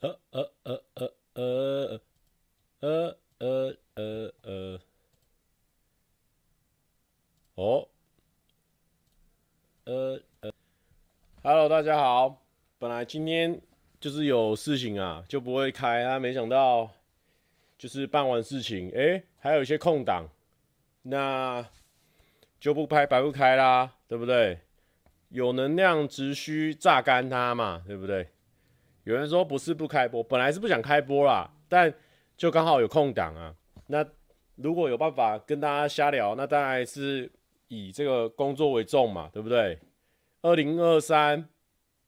呃呃呃呃呃呃呃呃呃，哦，呃呃，Hello，大家好。本来今天就是有事情啊，就不会开啊。没想到就是办完事情，哎，还有一些空档，那就不拍白不开啦，对不对？有能量只需榨干它嘛，对不对？有人说不是不开播，本来是不想开播啦，但就刚好有空档啊。那如果有办法跟大家瞎聊，那当然是以这个工作为重嘛，对不对？二零二三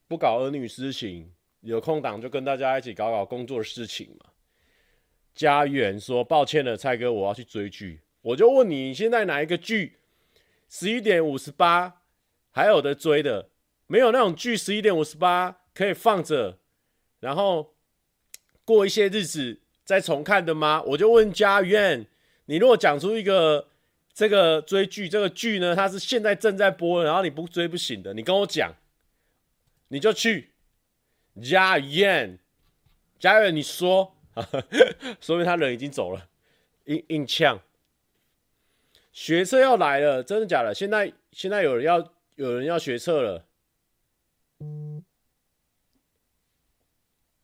不搞儿女私情，有空档就跟大家一起搞搞工作的事情嘛。家园说抱歉了，蔡哥，我要去追剧。我就问你，现在哪一个剧十一点五十八还有的追的？没有那种剧十一点五十八可以放着。然后过一些日子再重看的吗？我就问家苑，你如果讲出一个这个追剧，这个剧呢，它是现在正在播，然后你不追不行的，你跟我讲，你就去家苑，家苑你说，说明他人已经走了，硬硬呛，学测要来了，真的假的？现在现在有人要有人要学测了。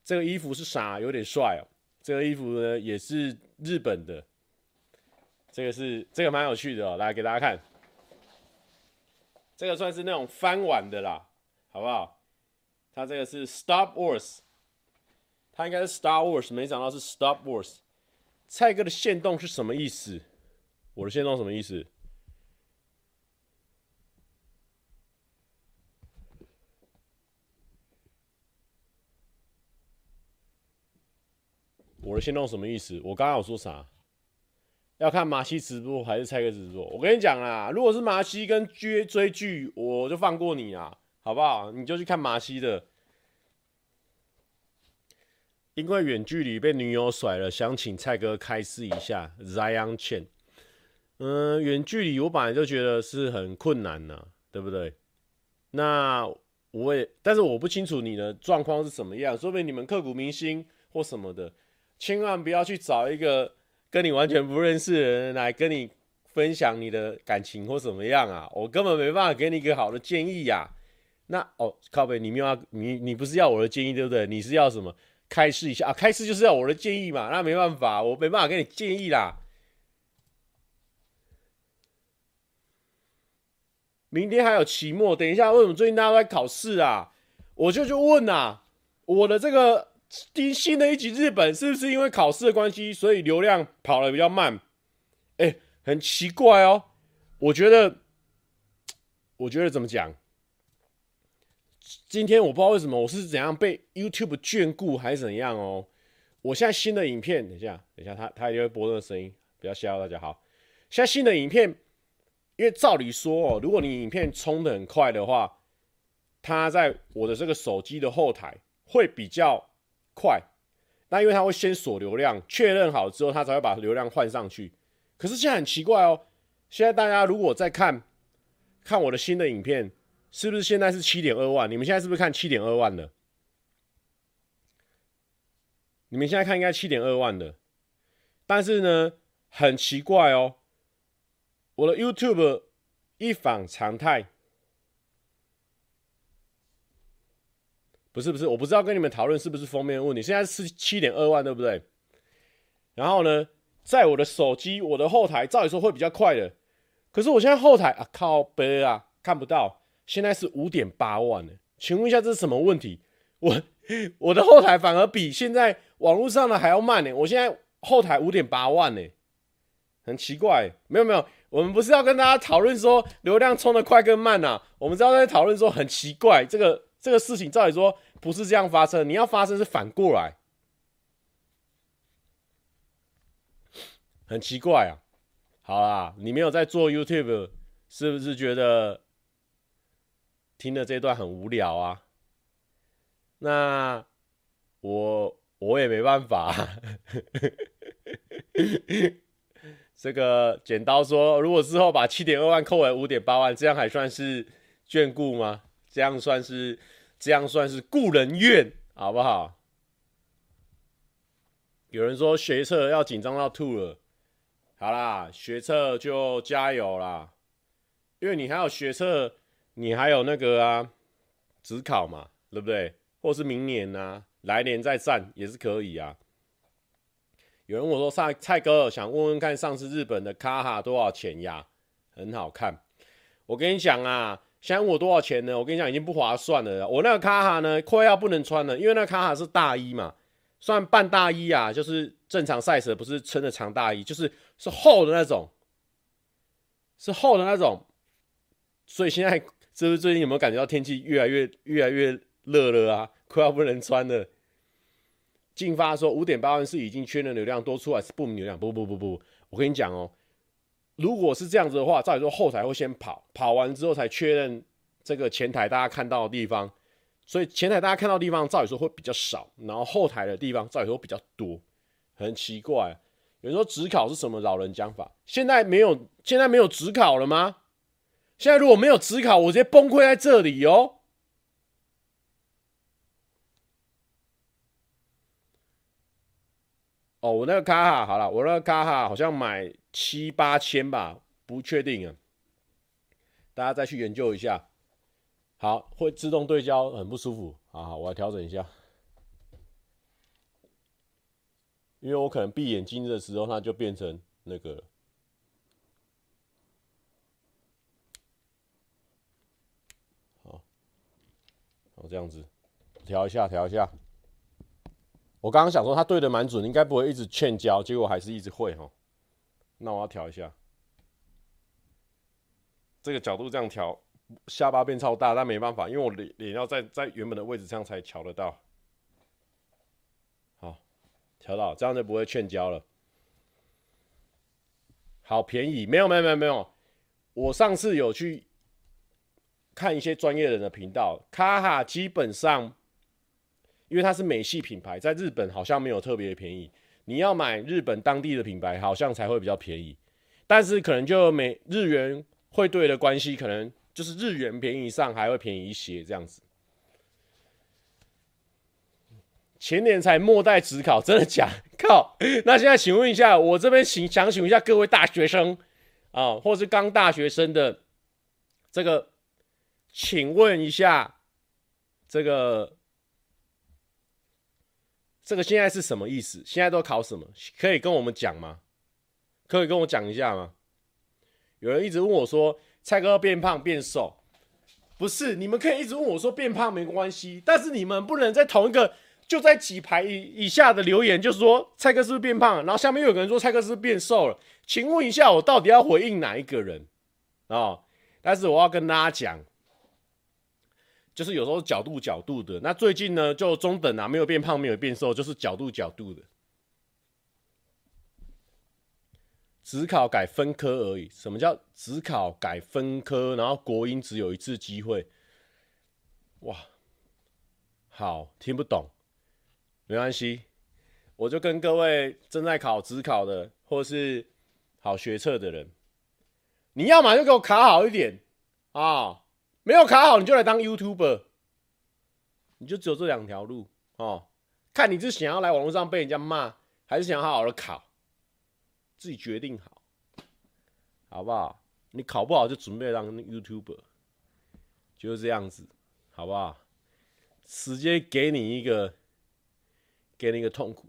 这个衣服是啥？有点帅哦。这个衣服呢，也是日本的。这个是这个蛮有趣的哦，来给大家看。这个算是那种翻碗的啦，好不好？它这个是 Star Wars，它应该是 Star Wars，没想到是 Star Wars。蔡哥的线动是什么意思？我的线动什么意思？我的限动什么意思？我刚刚有说啥？要看麻西直播还是蔡哥直播？我跟你讲啦，如果是麻西跟追追剧，我就放过你啦，好不好？你就去看麻西的。因为远距离被女友甩了，想请蔡哥开示一下。Zion Chen，嗯，远距离我本来就觉得是很困难呐，对不对？那我也，但是我不清楚你的状况是什么样，说不定你们刻骨铭心或什么的。千万不要去找一个跟你完全不认识的人来跟你分享你的感情或怎么样啊！我根本没办法给你一个好的建议呀、啊。那哦，靠北，你没有要你你不是要我的建议对不对？你是要什么？开示一下啊？开示就是要我的建议嘛？那没办法，我没办法给你建议啦。明天还有期末，等一下，为什么最近大家都在考试啊？我就去问啊，我的这个。新新的一集日本是不是因为考试的关系，所以流量跑得比较慢？哎、很奇怪哦。我觉得，我觉得怎么讲？今天我不知道为什么我是怎样被 YouTube 眷顾还是怎样哦。我现在新的影片，等一下，等一下，他他一定会播那个声音，不要吓到大家。好，现在新的影片，因为照理说哦，如果你影片冲得很快的话，它在我的这个手机的后台会比较。快，那因为他会先锁流量，确认好之后，他才会把流量换上去。可是现在很奇怪哦，现在大家如果在看，看我的新的影片，是不是现在是七点二万？你们现在是不是看七点二万的？你们现在看应该七点二万的，但是呢，很奇怪哦，我的 YouTube 一反常态。不是不是，我不知道跟你们讨论是不是封面问题。现在是七点二万，对不对？然后呢，在我的手机，我的后台，照理说会比较快的。可是我现在后台啊，靠背啊，看不到。现在是五点八万呢，请问一下这是什么问题？我我的后台反而比现在网络上的还要慢呢。我现在后台五点八万呢，很奇怪。没有没有，我们不是要跟大家讨论说流量冲得快跟慢呐，我们是要在讨论说很奇怪这个。这个事情照理说不是这样发生，你要发生是反过来，很奇怪啊。好啦，你没有在做 YouTube，是不是觉得听了这段很无聊啊？那我我也没办法。这个剪刀说，如果之后把七点二万扣为五点八万，这样还算是眷顾吗？这样算是这样算是故人怨，好不好？有人说学测要紧张到吐了，好啦，学测就加油啦，因为你还有学测，你还有那个啊，指考嘛，对不对？或是明年啊，来年再战也是可以啊。有人问我说：“蔡蔡哥，想问问看，上次日本的卡哈多少钱呀？很好看。”我跟你讲啊，想我多少钱呢？我跟你讲，已经不划算了。我那个卡哈呢，快要不能穿了，因为那个卡哈是大衣嘛。算半大衣啊，就是正常 size，不是撑的长大衣，就是是厚的那种，是厚的那种。所以现在，是不是最近有没有感觉到天气越来越越来越热了啊？快要不能穿了。进发说五点八万是已经确认流量多出来是不明流量，不不不不，我跟你讲哦，如果是这样子的话，照理说后台会先跑，跑完之后才确认这个前台大家看到的地方。所以前台大家看到的地方，照理说会比较少，然后后台的地方照理说比较多，很奇怪。有人说指考是什么老人讲法？现在没有，现在没有指考了吗？现在如果没有指考，我直接崩溃在这里哦。哦，我那个卡哈好了，我那个卡哈好像买七八千吧，不确定啊，大家再去研究一下。好，会自动对焦，很不舒服。好好，我来调整一下，因为我可能闭眼睛的时候，它就变成那个了。好，好这样子，调一下，调一下。我刚刚想说他对的蛮准，应该不会一直欠焦，结果还是一直会哈。那我要调一下，这个角度这样调。下巴变超大，但没办法，因为我脸脸要在在原本的位置上才调得到。好，调到这样就不会劝焦了。好便宜，没有没有没有没有。我上次有去看一些专业人的频道，卡哈基本上，因为它是美系品牌，在日本好像没有特别便宜。你要买日本当地的品牌，好像才会比较便宜。但是可能就美日元汇兑的关系，可能。就是日元便宜上还会便宜一些这样子。前年才末代指考，真的假？靠！那现在请问一下，我这边请想请问一下各位大学生啊，或是刚大学生的这个，请问一下，这个这个现在是什么意思？现在都考什么？可以跟我们讲吗？可以跟我讲一下吗？有人一直问我说。蔡哥变胖变瘦，不是，你们可以一直问我说变胖没关系，但是你们不能在同一个就在几排以以下的留言，就是说蔡哥是不是变胖了，然后下面又有个人说蔡哥是不是变瘦了，请问一下，我到底要回应哪一个人啊、哦？但是我要跟大家讲，就是有时候角度角度的，那最近呢就中等啊，没有变胖，没有变瘦，就是角度角度的。只考改分科而已。什么叫只考改分科？然后国英只有一次机会。哇，好，听不懂，没关系，我就跟各位正在考指考的，或是好学测的人，你要么就给我考好一点啊，没有考好你就来当 YouTuber，你就只有这两条路哦。看你是想要来网络上被人家骂，还是想好好的考。自己决定好，好不好？你考不好就准备当 YouTuber，就是这样子，好不好？直接给你一个，给你一个痛苦。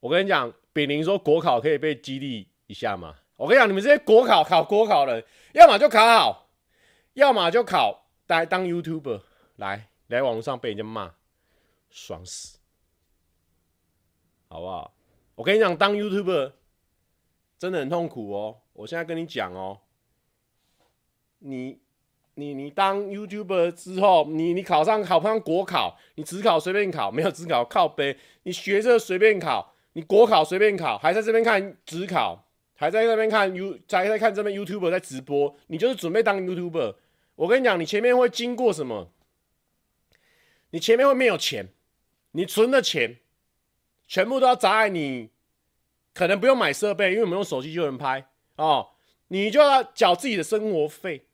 我跟你讲，炳林说国考可以被激励一下吗？我跟你讲，你们这些国考考国考的，要么就考好，要么就考来当 YouTuber，来来网络上被人家骂，爽死，好不好？我跟你讲，当 YouTuber 真的很痛苦哦。我现在跟你讲哦，你你你当 YouTuber 之后，你你考上考不上国考，你只考随便考，没有指考靠背，你学着随便考，你国考随便考，还在这边看指考，还在那边看 You，还在看这边 YouTuber 在直播，你就是准备当 YouTuber。我跟你讲，你前面会经过什么？你前面会没有钱，你存的钱。全部都要砸在你，可能不用买设备，因为我们用手机就能拍哦。你就要缴自己的生活费，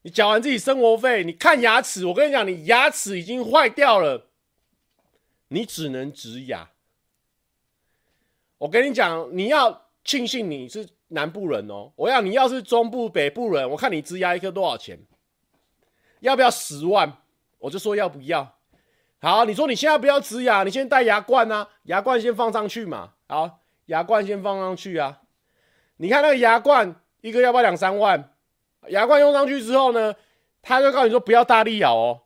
你缴完自己生活费，你看牙齿，我跟你讲，你牙齿已经坏掉了，你只能植牙。我跟你讲，你要庆幸你是南部人哦。我要你要是中部北部人，我看你植牙一颗多少钱？要不要十万？我就说要不要。好，你说你现在不要植牙，你先戴牙冠啊，牙冠先放上去嘛。好，牙冠先放上去啊。你看那个牙冠一个要不要两三万？牙冠用上去之后呢，他就告诉你说不要大力咬哦。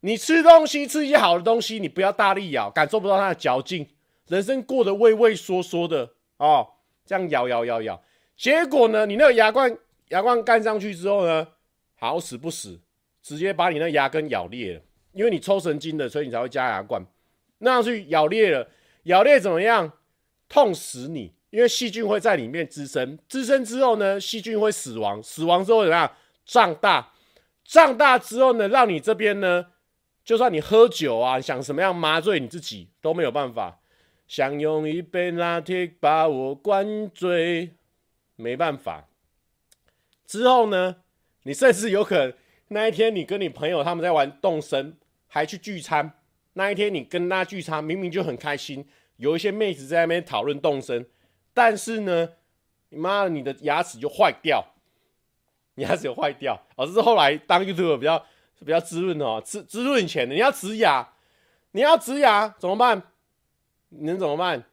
你吃东西吃一些好的东西，你不要大力咬，感受不到它的嚼劲。人生过得畏畏缩缩的哦，这样咬咬咬咬，结果呢，你那个牙冠牙冠干上去之后呢，好死不死，直接把你那牙根咬裂了。因为你抽神经的，所以你才会加牙冠。那样去咬裂了，咬裂怎么样？痛死你！因为细菌会在里面滋生，滋生之后呢，细菌会死亡，死亡之后怎么样？胀大，胀大之后呢，让你这边呢，就算你喝酒啊，想什么样麻醉你自己都没有办法。想用一杯拿铁把我灌醉，没办法。之后呢，你甚至有可能那一天你跟你朋友他们在玩动身。还去聚餐，那一天你跟他聚餐，明明就很开心，有一些妹子在那边讨论动身，但是呢，你妈的，你的牙齿就坏掉，你牙齿就坏掉。哦，这是后来当 YouTube 比较比较滋润哦，滋滋润钱的，你要植牙，你要植牙怎么办？你能怎么办？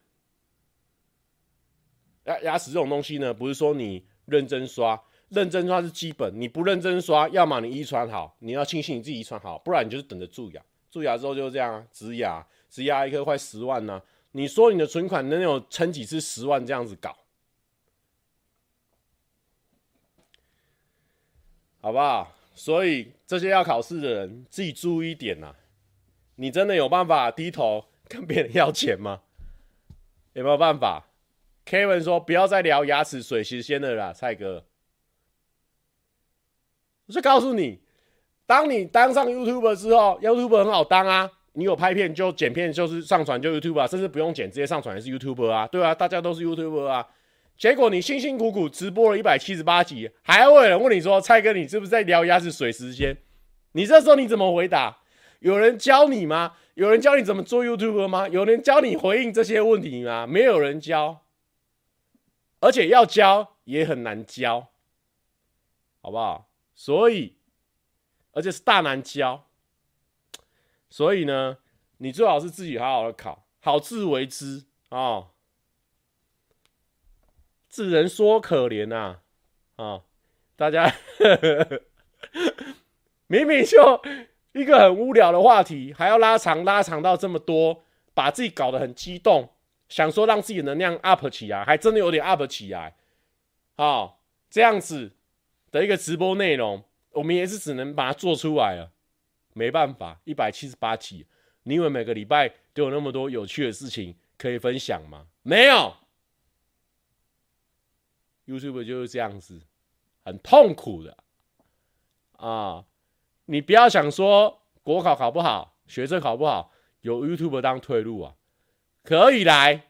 牙牙齿这种东西呢，不是说你认真刷。认真刷是基本，你不认真刷，要么你遗传好，你要庆幸你自己遗传好，不然你就是等着蛀牙。蛀牙之后就这样啊，植牙，植牙一颗快十万呢、你说你的存款能有撑几次十万这样子搞，好不好？所以这些要考试的人自己注意一点呐、你真的有办法低头跟别人要钱吗？有没有办法？Kevin 说不要再聊牙齿水时间了啦，蔡哥。我就告诉你，当你当上 YouTube 之后，YouTube 很好当啊。你有拍片就剪片，就是上传就 YouTube 啊，甚至不用剪，直接上传也是 YouTube 啊。对啊，大家都是 YouTube 啊。结果你辛辛苦苦直播了一百七十八集，还会有人问你说：“蔡哥，你是不是在聊牙齿水时间？”你这时候你怎么回答？有人教你吗？有人教你怎么做 YouTuber 吗？有人教你回应这些问题吗？没有人教，而且要教也很难教，好不好？所以，而且是大难教。所以呢，你最好是自己好好的考，好自为之啊、哦。智人说可怜呐，啊、大家 明明就一个很无聊的话题，还要拉长拉长到这么多，把自己搞得很激动，想说让自己能量 up 起来，还真的有点 up 起来，好、这样子。的一个直播内容，我们也是只能把它做出来了，没办法，一百七十八集，你以为每个礼拜都有那么多有趣的事情可以分享吗？没有，YouTube 就是这样子，很痛苦的啊！你不要想说国考考不好，学测考不好，有 YouTube 当退路啊，可以来，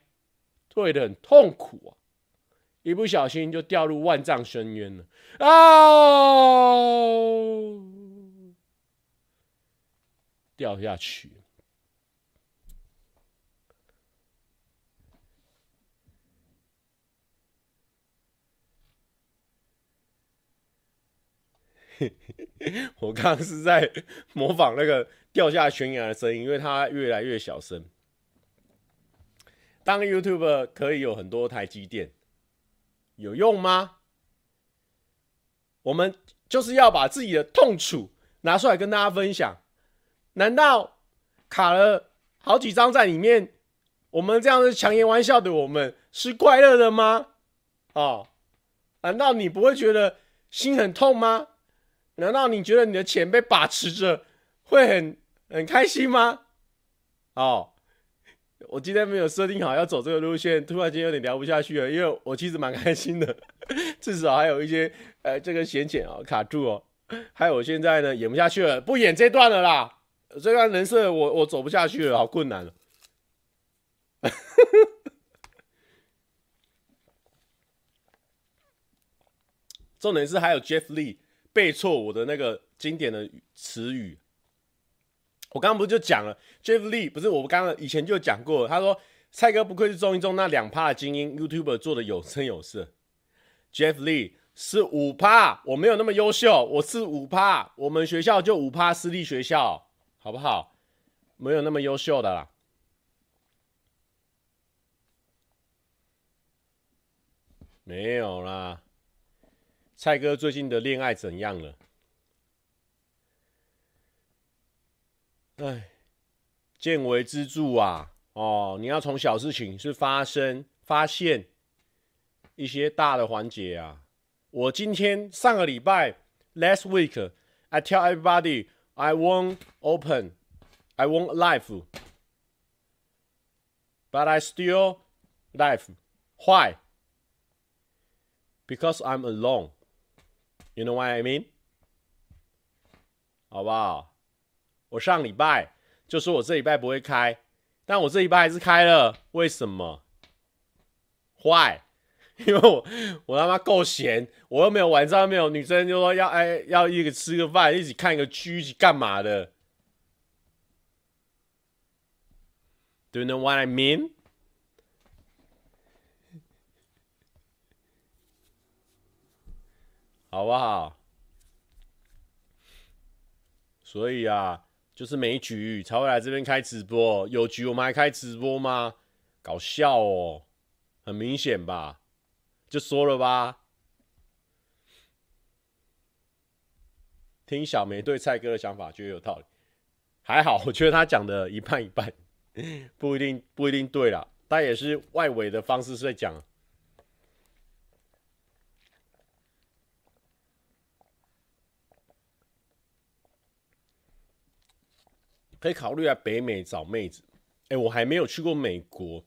退得很痛苦啊。一不小心就掉入万丈深渊了哦，掉下去。我刚刚是在模仿那个掉下悬崖的声音，因为它越来越小声。当 YouTuber 可以有很多台积电。有用吗？我们就是要把自己的痛楚拿出来跟大家分享。难道卡了好几张在里面，我们这样子强颜玩笑的我们是快乐的吗？哦，难道你不会觉得心很痛吗？难道你觉得你的钱被把持着会很很开心吗？哦。我今天没有设定好要走这个路线，突然间有点聊不下去了，因为我其实蛮开心的，至少还有一些呃这个闲钱啊卡住哦，还有我现在呢演不下去了，不演这段了啦，这段人设我我走不下去了，好困难了。重点是还有 Jeff Lee 背错我的那个经典的词语，我刚刚不是就讲了，Jeff Lee 不是我刚刚以前就讲过，他说蔡哥不愧是综艺中那两趴的精英，YouTuber 做的有声有色。Jeff Lee 是五趴，我没有那么优秀，我是五趴，我们学校就五趴私立学校，好不好？没有那么优秀的啦，没有啦。蔡哥最近的恋爱怎样了？哎，见微知著啊！哦，你要从小事情是发生、发现一些大的环节啊。我今天上个礼拜，last week，I tell everybody I won't open, I won't live, but I still live. Why? Because I'm alone. You know what I mean? 好不好？我上礼拜就说我这礼拜不会开，但我这礼拜还是开了。为什么坏 因为我我他妈够闲，我又没有晚上没有女生就说要哎要一个吃个饭，一起看个剧，一起干嘛的？Do you know what I mean？好不好？所以啊。就是没局才会来这边开直播，有局我们还开直播吗？搞笑哦，很明显吧？就说了吧。听小梅对蔡哥的想法，觉得有道理。还好，我觉得他讲的一半一半，不一定不一定对啦。但也是外围的方式在讲。可以考虑来北美找妹子。哎、我还没有去过美国，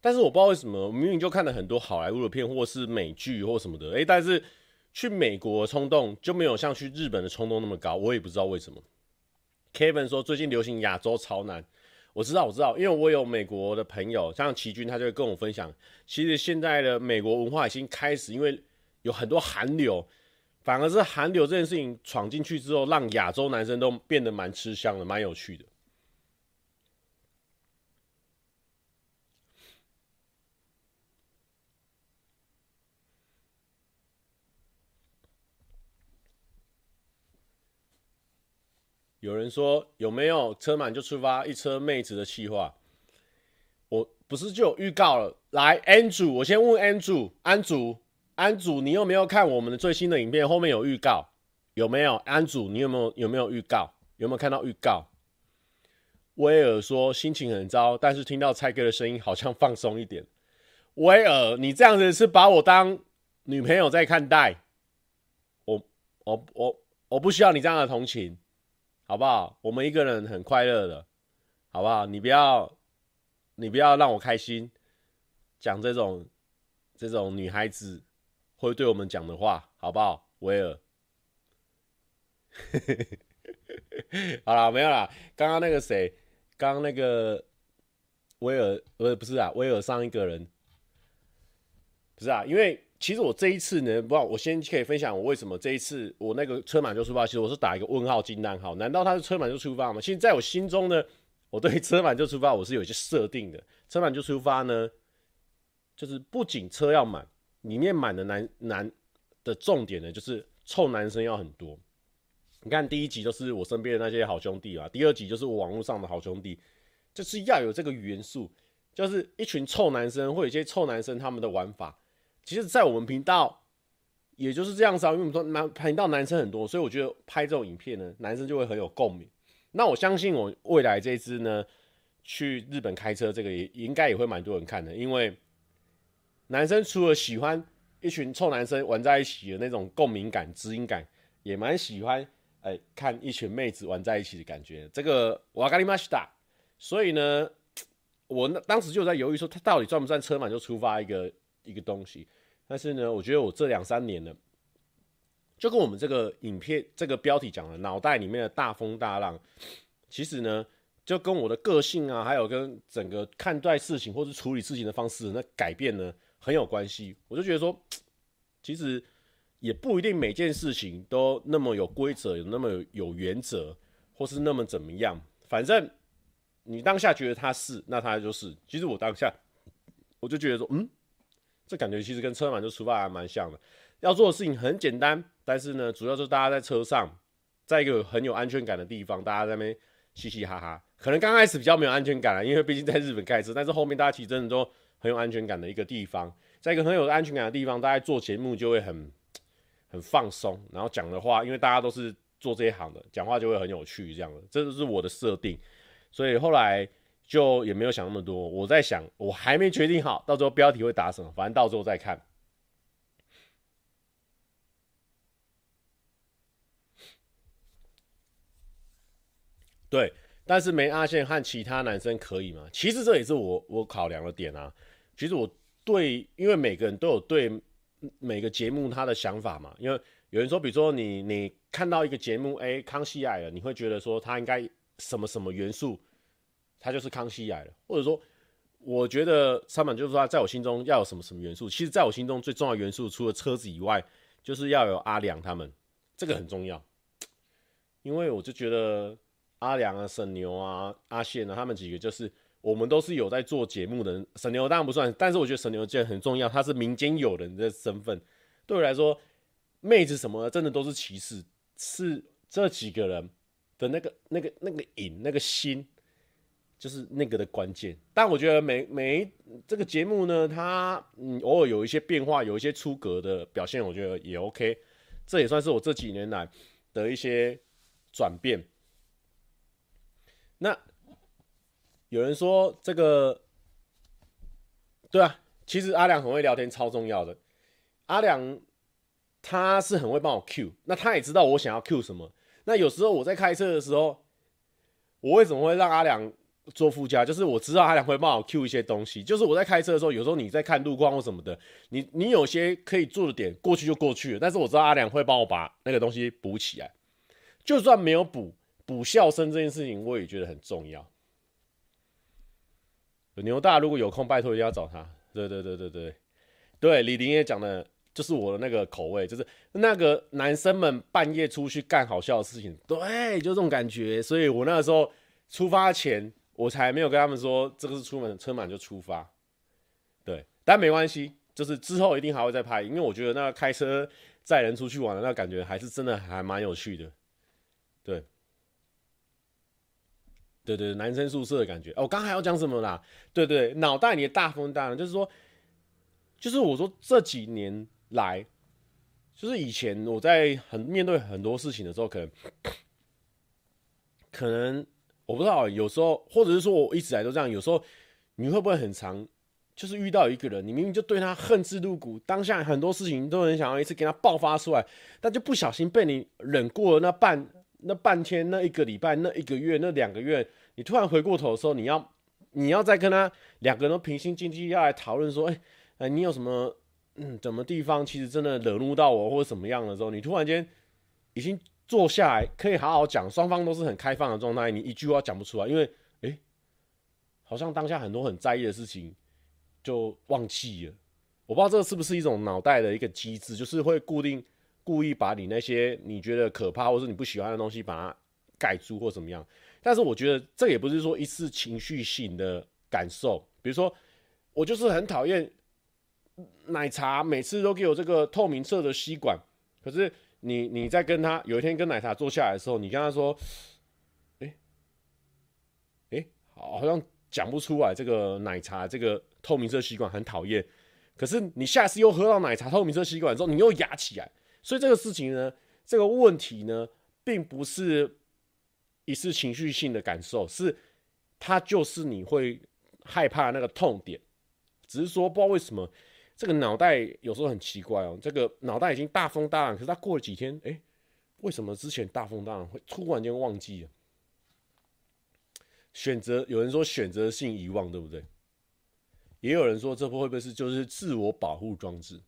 但是我不知道为什么，明明就看了很多好莱坞的片，或是美剧或什么的。哎、但是去美国的冲动就没有像去日本的冲动那么高。我也不知道为什么。Kevin 说最近流行亚洲潮男，我知道，我知道，因为我有美国的朋友，像齐军，他就会跟我分享，其实现在的美国文化已经开始，因为有很多韩流。反而是韩流这件事情闯进去之后，让亚洲男生都变得蛮吃香的，蛮有趣的。有人说有没有车满就出发，一车妹子的企划？我不是就有预告了？来，Andrew，我先问 Andrew，安祖。安祖，你有没有看我们的最新的影片？后面有预告，有没有？安祖，你有没有有没有预告？有没有看到预告？威尔说心情很糟，但是听到蔡哥的声音好像放松一点。威尔，你这样子是把我当女朋友在看待？我我我我不需要你这样的同情，好不好？我们一个人很快乐的，好不好？你不要你不要让我开心，讲这种这种女孩子。会对我们讲的话，好不好，威尔？好了，没有啦。刚刚那个谁，刚刚那个威尔，呃，不是啊，威尔上一个人，不是啊。因为其实我这一次呢，不，我先可以分享我为什么这一次我那个车满就出发。其实我是打一个问号惊叹号，难道他是车满就出发吗？其实在我心中呢，我对车满就出发我是有一些设定的。车满就出发呢，就是不仅车要满。里面满的男男的重点呢，就是臭男生要很多。你看第一集就是我身边的那些好兄弟啊，第二集就是我网络上的好兄弟，就是要有这个元素，就是一群臭男生或有一些臭男生他们的玩法。其实，在我们频道也就是这样子啊，因为我们说男频道男生很多，所以我觉得拍这种影片呢，男生就会很有共鸣。那我相信我未来这一支呢，去日本开车这个也应该也会蛮多人看的，因为。男生除了喜欢一群臭男生玩在一起的那种共鸣感、知音感，也蛮喜欢哎、看一群妹子玩在一起的感觉。这个瓦卡里马西达，所以呢，我那当时就在犹豫说，他到底算不算车满就出发一个一个东西？但是呢，我觉得我这两三年呢，就跟我们这个影片这个标题讲的，脑袋里面的大风大浪，其实呢，就跟我的个性啊，还有跟整个看待事情或是处理事情的方式那改变呢。很有关系，我就觉得说，其实也不一定每件事情都那么有规则，有那么有原则，或是那么怎么样。反正你当下觉得他是，那他就是。其实我当下我就觉得说，嗯，这感觉其实跟车满就出发还蛮像的。要做的事情很简单，但是呢，主要就是大家在车上，在一个很有安全感的地方，大家在那边嘻嘻哈哈。可能刚开始比较没有安全感啊，因为毕竟在日本开车，但是后面大家其实真的都很有安全感的一个地方，在一个很有安全感的地方，大家做节目就会很 很放松，然后讲的话，因为大家都是做这一行的，讲话就会很有趣，这样的，这就是我的设定。所以后来就也没有想那么多，我在想，我还没决定好，到时候标题会打什么，反正到时候再看。对，但是没阿宪和其他男生可以吗？其实这也是我我考量的点啊。其实我对，因为每个人都有对每个节目他的想法嘛。因为有人说，比如说你你看到一个节目，哎，康熙来了，你会觉得说他应该什么什么元素，他就是康熙来了。或者说，我觉得三板就是说，在我心中要有什么什么元素。其实，在我心中最重要元素，除了车子以外，就是要有阿良他们，这个很重要。因为我就觉得。阿良啊，沈牛啊，阿宪啊，他们几个就是我们都是有在做节目的人。沈牛当然不算，但是我觉得神牛这很重要，他是民间友人的身份。对我来说，妹子什么的真的都是歧视，是这几个人的那个、那个、那个瘾、那个心，就是那个的关键。但我觉得每每这个节目呢，它嗯偶尔有一些变化，有一些出格的表现，我觉得也 OK。这也算是我这几年来的一些转变。那有人说这个，对啊，其实阿良很会聊天，超重要的。阿良他是很会帮我 Q，那他也知道我想要 Q 什么。那有时候我在开车的时候，我为什么会让阿良坐副驾？就是我知道阿良会帮我 Q 一些东西。就是我在开车的时候，有时候你在看路况或什么的，你你有些可以做的点过去就过去了，但是我知道阿良会帮我把那个东西补起来，就算没有补。补笑声这件事情，我也觉得很重要。牛大如果有空，拜托一定要找他。对对对对对，对李林也讲的，就是我的那个口味，就是那个男生们半夜出去干好笑的事情，对，就这种感觉。所以我那个时候出发前，我才没有跟他们说这个是出门车满就出发。对，但没关系，就是之后一定还会再拍，因为我觉得那个开车载人出去玩的那感觉，还是真的还蛮有趣的。对。对对，男生宿舍的感觉。哦，我刚才要讲什么啦？对对，脑袋里的大风大浪，就是说，就是我说这几年来，就是以前我在很面对很多事情的时候，可能可能我不知道，有时候或者是说我一直来都这样，有时候你会不会很长，就是遇到一个人，你明明就对他恨之入骨，当下很多事情都很想要一次给他爆发出来，但就不小心被你忍过了那半。那半天、那一个礼拜、那一个月、那两个月，你突然回过头的时候，你要，你要再跟他两个人都平心静气要来讨论说，哎，哎，你有什么，嗯，什么地方其实真的惹怒到我，或者什么样的时候，你突然间已经坐下来可以好好讲，双方都是很开放的状态，你一句话讲不出来，因为，哎，好像当下很多很在意的事情就忘记了。我不知道这是不是一种脑袋的一个机制，就是会固定。故意把你那些你觉得可怕或是你不喜欢的东西把它盖住或怎么样，但是我觉得这也不是说一次情绪性的感受。比如说，我就是很讨厌奶茶，每次都给我这个透明色的吸管。可是你你在跟他有一天跟奶茶坐下来的时候，你跟他说：“哎，哎，好像讲不出来这个奶茶这个透明色吸管很讨厌。”可是你下次又喝到奶茶透明色吸管之后，你又压起来。所以这个事情呢，这个问题呢，并不是一次情绪性的感受，是它就是你会害怕那个痛点。只是说不知道为什么，这个脑袋有时候很奇怪哦，这个脑袋已经大风大浪，可是它过了几天，哎，为什么之前大风大浪会突然间忘记了？选择有人说选择性遗忘，对不对？也有人说这会不会是就是自我保护装置？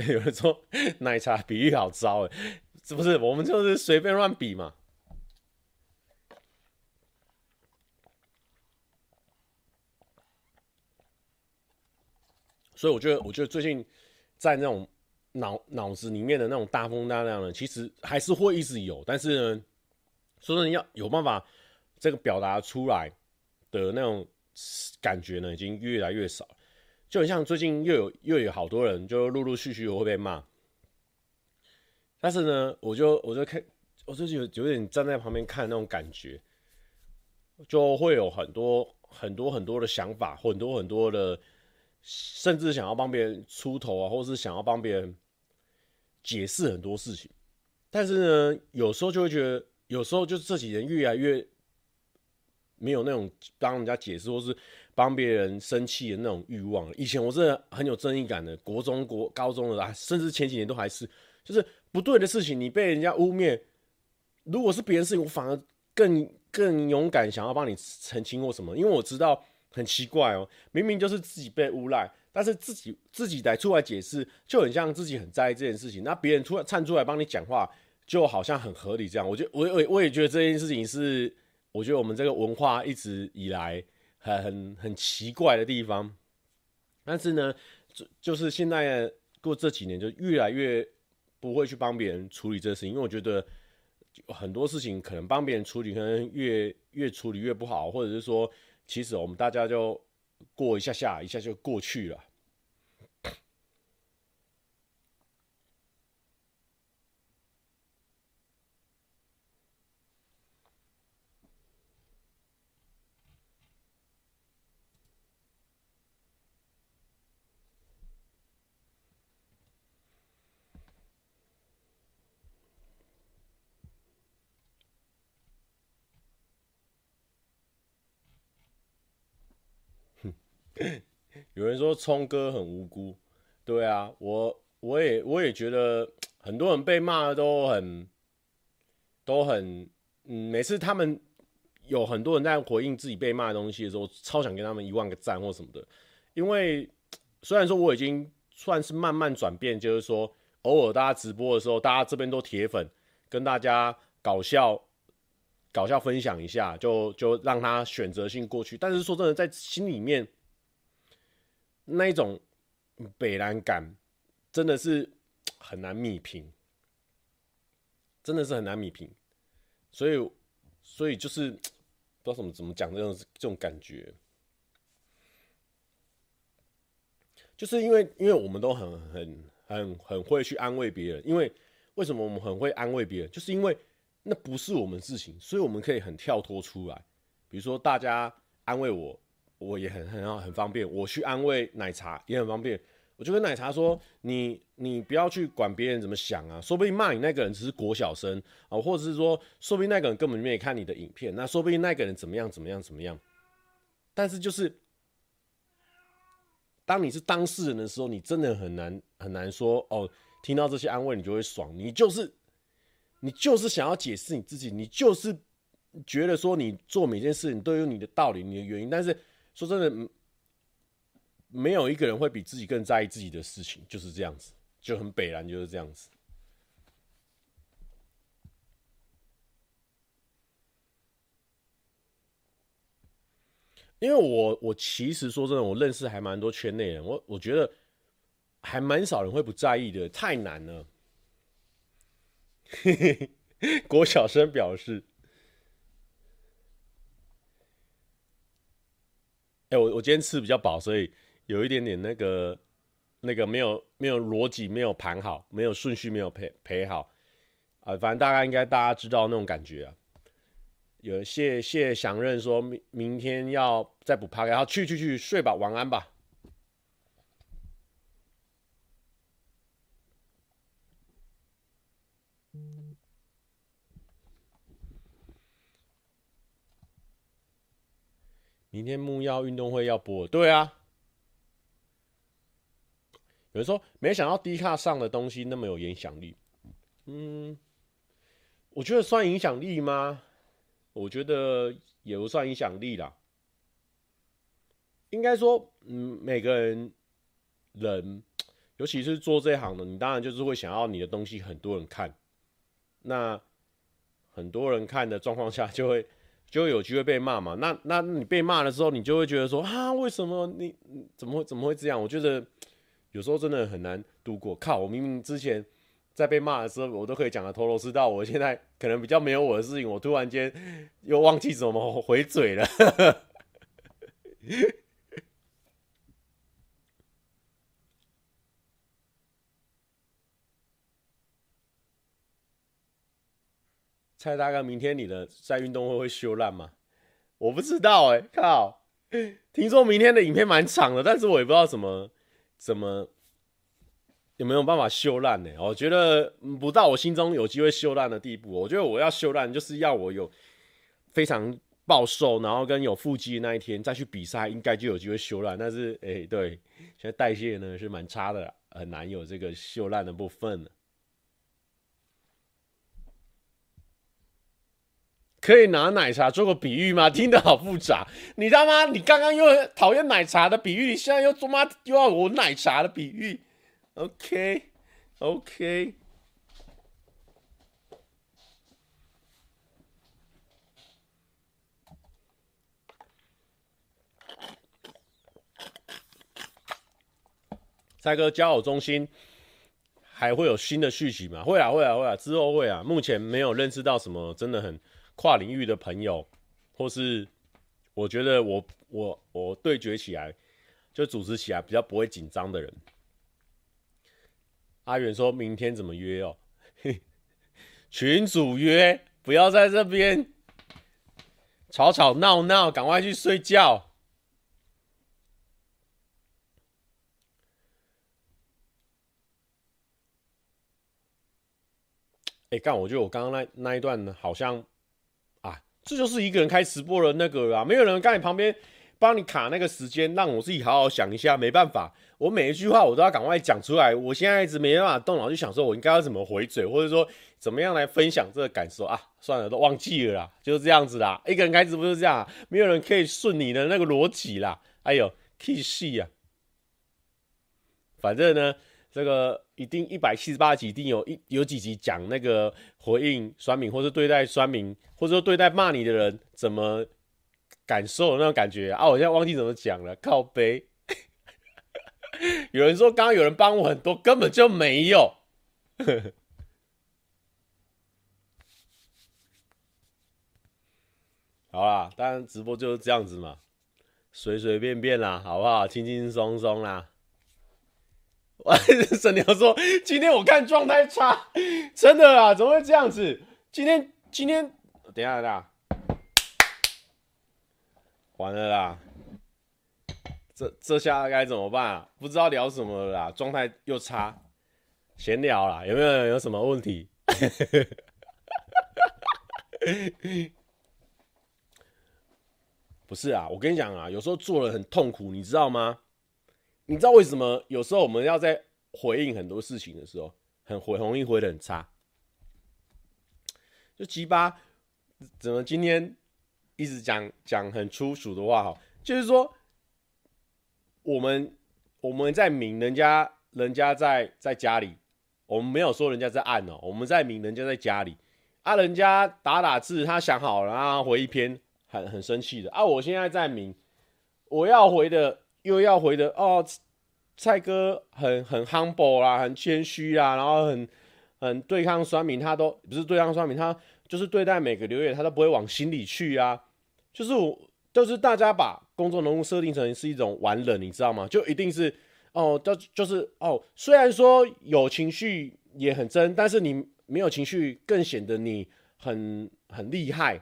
有人说奶茶比喻好糟哎，是不是？我们就是随便乱比嘛。所以我觉得，我觉得最近在那种脑脑子里面的那种大风大浪呢，其实还是会一直有，但是呢，说真的要有办法这个表达出来的那种感觉呢，已经越来越少。就很像最近又有又有好多人就陆陆续续会被骂，但是呢，我就我就看，我就有有点站在旁边看那种感觉，就会有很多很多很多的想法，很多很多的。甚至想要帮别人出头啊，或是想要帮别人解释很多事情，但是呢，有时候就会觉得，有时候就是这几年越来越没有那种帮人家解释或是帮别人生气的那种欲望。以前我真的很有正义感的，国中、国高中的，甚至前几年都还是，就是不对的事情，你被人家污蔑，如果是别人事情，我反而更更勇敢想要帮你澄清或什么，因为我知道。很奇怪哦，明明就是自己被诬赖，但是自己自己来出来解释，就很像自己很在意这件事情。那别人出来站出来帮你讲话，就好像很合理这样。我觉我我我也觉得这件事情是，我觉得我们这个文化一直以来很很很奇怪的地方。但是呢，就就是现在过这几年，就越来越不会去帮别人处理这事情，因为我觉得很多事情可能帮别人处理，可能越越处理越不好，或者是说。其实我们大家就过一下下，一下就过去了。有人说聪哥很无辜，对啊，我我也我也觉得很多人被骂的都很都很嗯，每次他们有很多人在回应自己被骂的东西的时候，超想给他们一万个赞或什么的，因为虽然说我已经算是慢慢转变，就是说偶尔大家直播的时候，大家这边都铁粉，跟大家搞笑搞笑分享一下，就就让他选择性过去，但是说真的，在心里面。那一种北烂感真的是很难弭平，真的是很难弭平，所以，所以就是 不知道怎么怎么讲这种这种感觉，就是因为因为我们都很很很很会去安慰别人，因为为什么我们很会安慰别人？就是因为那不是我们事情，所以我们可以很跳脱出来，比如说大家安慰我。我也很很好，很方便。我去安慰奶茶也很方便。我就跟奶茶说：“你你不要去管别人怎么想啊，说不定骂你那个人只是国小生啊，或者是说，说不定那个人根本没有看你的影片，那说不定那个人怎么样怎么样怎么样。但是就是，当你是当事人的时候，你真的很难很难说哦，听到这些安慰你就会爽，你就是你就是想要解释你自己，你就是觉得说你做每件事情都有你的道理、你的原因，但是。说真的，没有一个人会比自己更在意自己的事情，就是这样子，就很北然，就是这样子。因为我我其实说真的，我认识还蛮多圈内人，我我觉得还蛮少人会不在意的，太难了。嘿嘿嘿郭小生表示。哎、我我今天吃比较饱，所以有一点点那个那个没有没有逻辑，没有盘好，没有顺序，没有陪陪好啊、反正大概应该大家知道那种感觉啊。有谢谢祥任说明明天要再补趴，然后去去去睡吧，晚安吧。明天木曜运动会要播，对啊。有人说没想到低卡上的东西那么有影响力，嗯，我觉得算影响力吗？我觉得也不算影响力啦。应该说，嗯，每个人人，尤其是做这行的，你当然就是会想要你的东西很多人看，那很多人看的状况下就会。就有机会被骂嘛？那那你被骂的时候，你就会觉得说啊，为什么你怎么会怎么会这样？我觉得有时候真的很难度过。靠，我明明之前在被骂的时候，我都可以讲的头头是道。我现在可能比较没有我的事情，我突然间又忘记怎么回嘴了。蔡大哥，明天你的赛运动会会修烂吗？我不知道哎、靠！听说明天的影片蛮长的，但是我也不知道怎么怎么有没有办法修烂呢？我觉得不到我心中有机会修烂的地步。我觉得我要修烂，就是要我有非常暴瘦，然后跟有腹肌的那一天再去比赛，应该就有机会修烂。但是哎、对，现在代谢呢是蛮差的，很难有这个修烂的部分。可以拿奶茶做个比喻吗？听得好复杂。你知道吗，你刚刚又讨厌奶茶的比喻，你现在又他妈又要我奶茶的比喻？OK，OK。蔡哥交友中心还会有新的续集吗？会啊，会啊，会啊，之后会啊。目前没有认识到什么真的很。跨领域的朋友，或是我觉得我我我对决起来，就主持起来比较不会紧张的人。阿远说明天怎么约哦？群主约，不要在这边吵吵闹闹，赶快去睡觉。哎、欸，干，我觉得我刚刚那那一段呢好像。这就是一个人开直播的那个啊，没有人在你旁边帮你卡那个时间，让我自己好好想一下。没办法，我每一句话我都要赶快讲出来。我现在一直没办法动脑去想，说我应该要怎么回嘴，或者说怎么样来分享这个感受啊？算了，都忘记了啦，就是这样子啦。一个人开直播就是这样，没有人可以顺你的那个逻辑啦。哎呦，气死啊！反正呢。这个一定一百七十八集，一定有一有几集讲那个回应酸民，或是对待酸民，或者说对待骂你的人怎么感受那种感觉啊！我现在忘记怎么讲了，靠背。有人说刚刚有人帮我很多，根本就没有。好啦，当然直播就是这样子嘛，随随便便啦，好不好？轻轻松松啦。沈牛说：“今天我看状态差，真的啊？怎么会这样子？今天今天，等一下等一下，完了啦！这这下该怎么办啊？不知道聊什么了啦，状态又差，闲聊啦，有没有人有什么问题？不是啊，我跟你讲啊，有时候做人很痛苦，你知道吗？”你知道为什么有时候我们要在回应很多事情的时候，很回容易回的很差？就鸡巴，怎么今天一直讲讲很粗俗的话？哈，就是说，我们我们在明人家人家在在家里，我们没有说人家在暗哦，我们在明人家在家里啊，人家打打字，他想好了啊，回一篇很很生气的啊，我现在在明，我要回的。又要回的哦，蔡哥很很 humble 啦，很谦虚啦，然后很很对抗酸民，他都不是对抗酸民，他就是对待每个留言，他都不会往心里去啊。就是我，就是大家把公众人物设定成是一种完人，你知道吗？就一定是哦，就就是哦，虽然说有情绪也很真，但是你没有情绪更显得你很很厉害。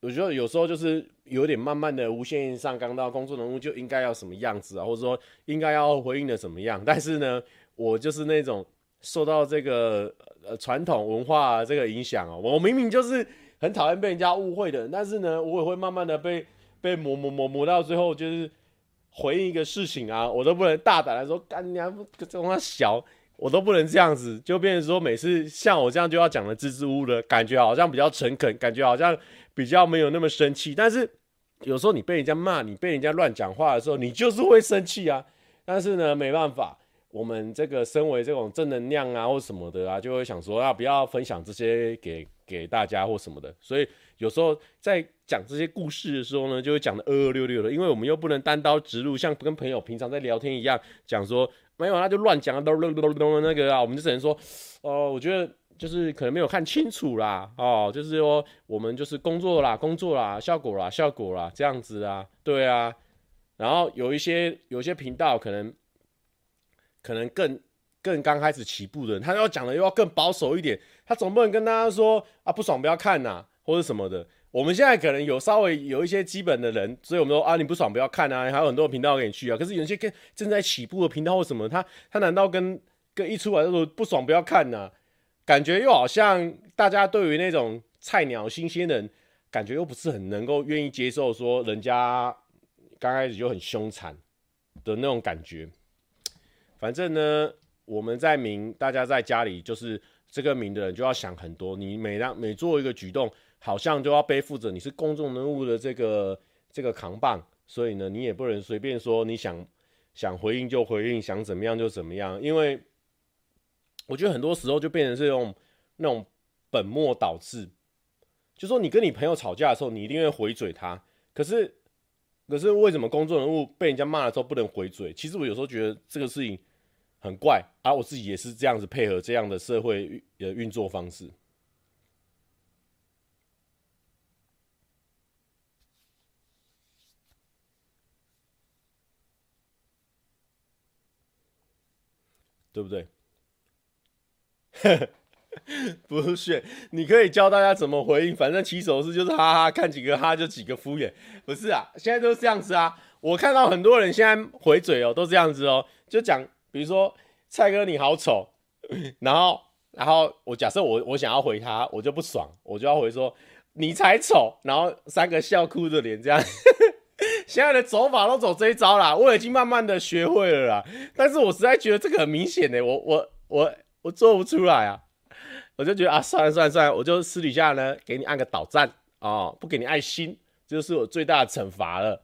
我觉得有时候就是。有点慢慢的无限上纲到工作人物就应该要什么样子啊，或者说应该要回应的怎么样？但是呢，我就是那种受到这个呃传统文化这个影响哦，我明明就是很讨厌被人家误会的，但是呢，我也会慢慢的被被磨磨磨磨到最后，就是回应一个事情啊，我都不能大胆的说干娘这种小，我都不能这样子，就变成说每次像我这样就要讲的支支吾吾的感觉，好像比较诚恳，感觉好像。比较没有那么生气，但是有时候你被人家骂，你被人家乱讲话的时候，你就是会生气啊。但是呢，没办法，我们这个身为这种正能量啊或什么的啊，就会想说啊，不要分享这些给给大家或什么的。所以有时候在讲这些故事的时候呢，就会讲得二二六六的，因为我们又不能单刀直入，像跟朋友平常在聊天一样讲说没有，他就乱讲，咚咚咚咚那个啊，我们就只能说，哦、呃，我觉得就是可能没有看清楚啦，哦，就是说我们就是工作啦，工作啦，效果啦，效果啦，这样子啊，对啊，然后有一些有一些频道可能可能更更刚开始起步的人，他要讲的又要更保守一点，他总不能跟大家说啊，不爽不要看呐，或者什么的。我们现在可能有稍微有一些基本的人，所以我们说啊，你不爽不要看啊，还有很多频道给你去啊。可是有些跟正在起步的频道或什么，他他难道跟跟一出来就说不爽不要看呢、感觉又好像大家对于那种菜鸟新鲜人，感觉又不是很能够愿意接受，说人家刚开始就很凶残的那种感觉。反正呢，我们在明，大家在家里就是这个明的人就要想很多，你每当每做一个举动。好像就要背负着你是公众人物的这个这个扛棒，所以呢，你也不能随便说你想想回应就回应，想怎么样就怎么样。因为我觉得很多时候就变成这种那种本末倒置，就说你跟你朋友吵架的时候，你一定会回嘴他。可是可是为什么公众人物被人家骂的时候不能回嘴？其实我有时候觉得这个事情很怪，而我自己也是这样子配合这样的社会的运作方式。对不对？不是，你可以教大家怎么回应，反正起手式就是哈哈，看几个哈就几个敷衍。不是啊，现在都是这样子啊。我看到很多人现在回嘴哦，都这样子哦，就讲，比如说蔡哥你好丑，然后然后我假设我我想要回他，我就不爽，我就要回说你才丑，然后三个笑哭的脸这样。现在的走法都走这一招啦，我已经慢慢的学会了啦。但是我实在觉得这个很明显呢，我我我我做不出来啊。我就觉得啊，算了算了算了，我就私底下呢给你按个倒赞哦，不给你爱心，这就是我最大的惩罚了。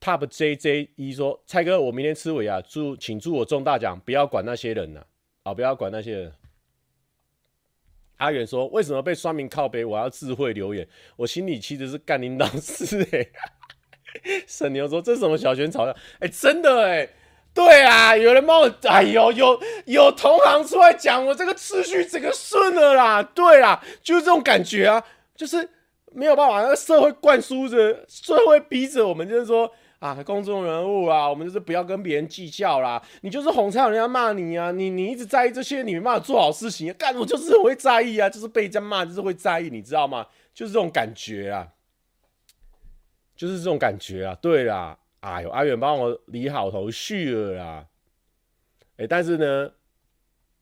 Top JJ 一说，蔡哥，我明天吃尾啊，祝请祝我中大奖，不要管那些人呐，啊，不要管那些人。阿远说：“为什么被酸民靠北？我要智慧留言。我心里其实是干领导师哎。”沈牛说：“这是什么小圈吵架？哎、欸，真的哎、欸，对啊，有人帮我，哎呦，有有同行出来讲，我这个次序整个顺了啦。对啦，就是这种感觉啊，就是没有办法，那个社会灌输着，社会逼着我们，就是说。”啊，公众人物啊，我们就是不要跟别人计较啦。你就是哄才有人家骂你啊，你你一直在意这些，你没办法做好事情。干，我就是会在意啊，就是被人家骂，就是会在意，你知道吗？就是这种感觉啊，就是这种感觉啊。对啦，哎呦，阿远帮我理好头绪了啦。哎、但是呢，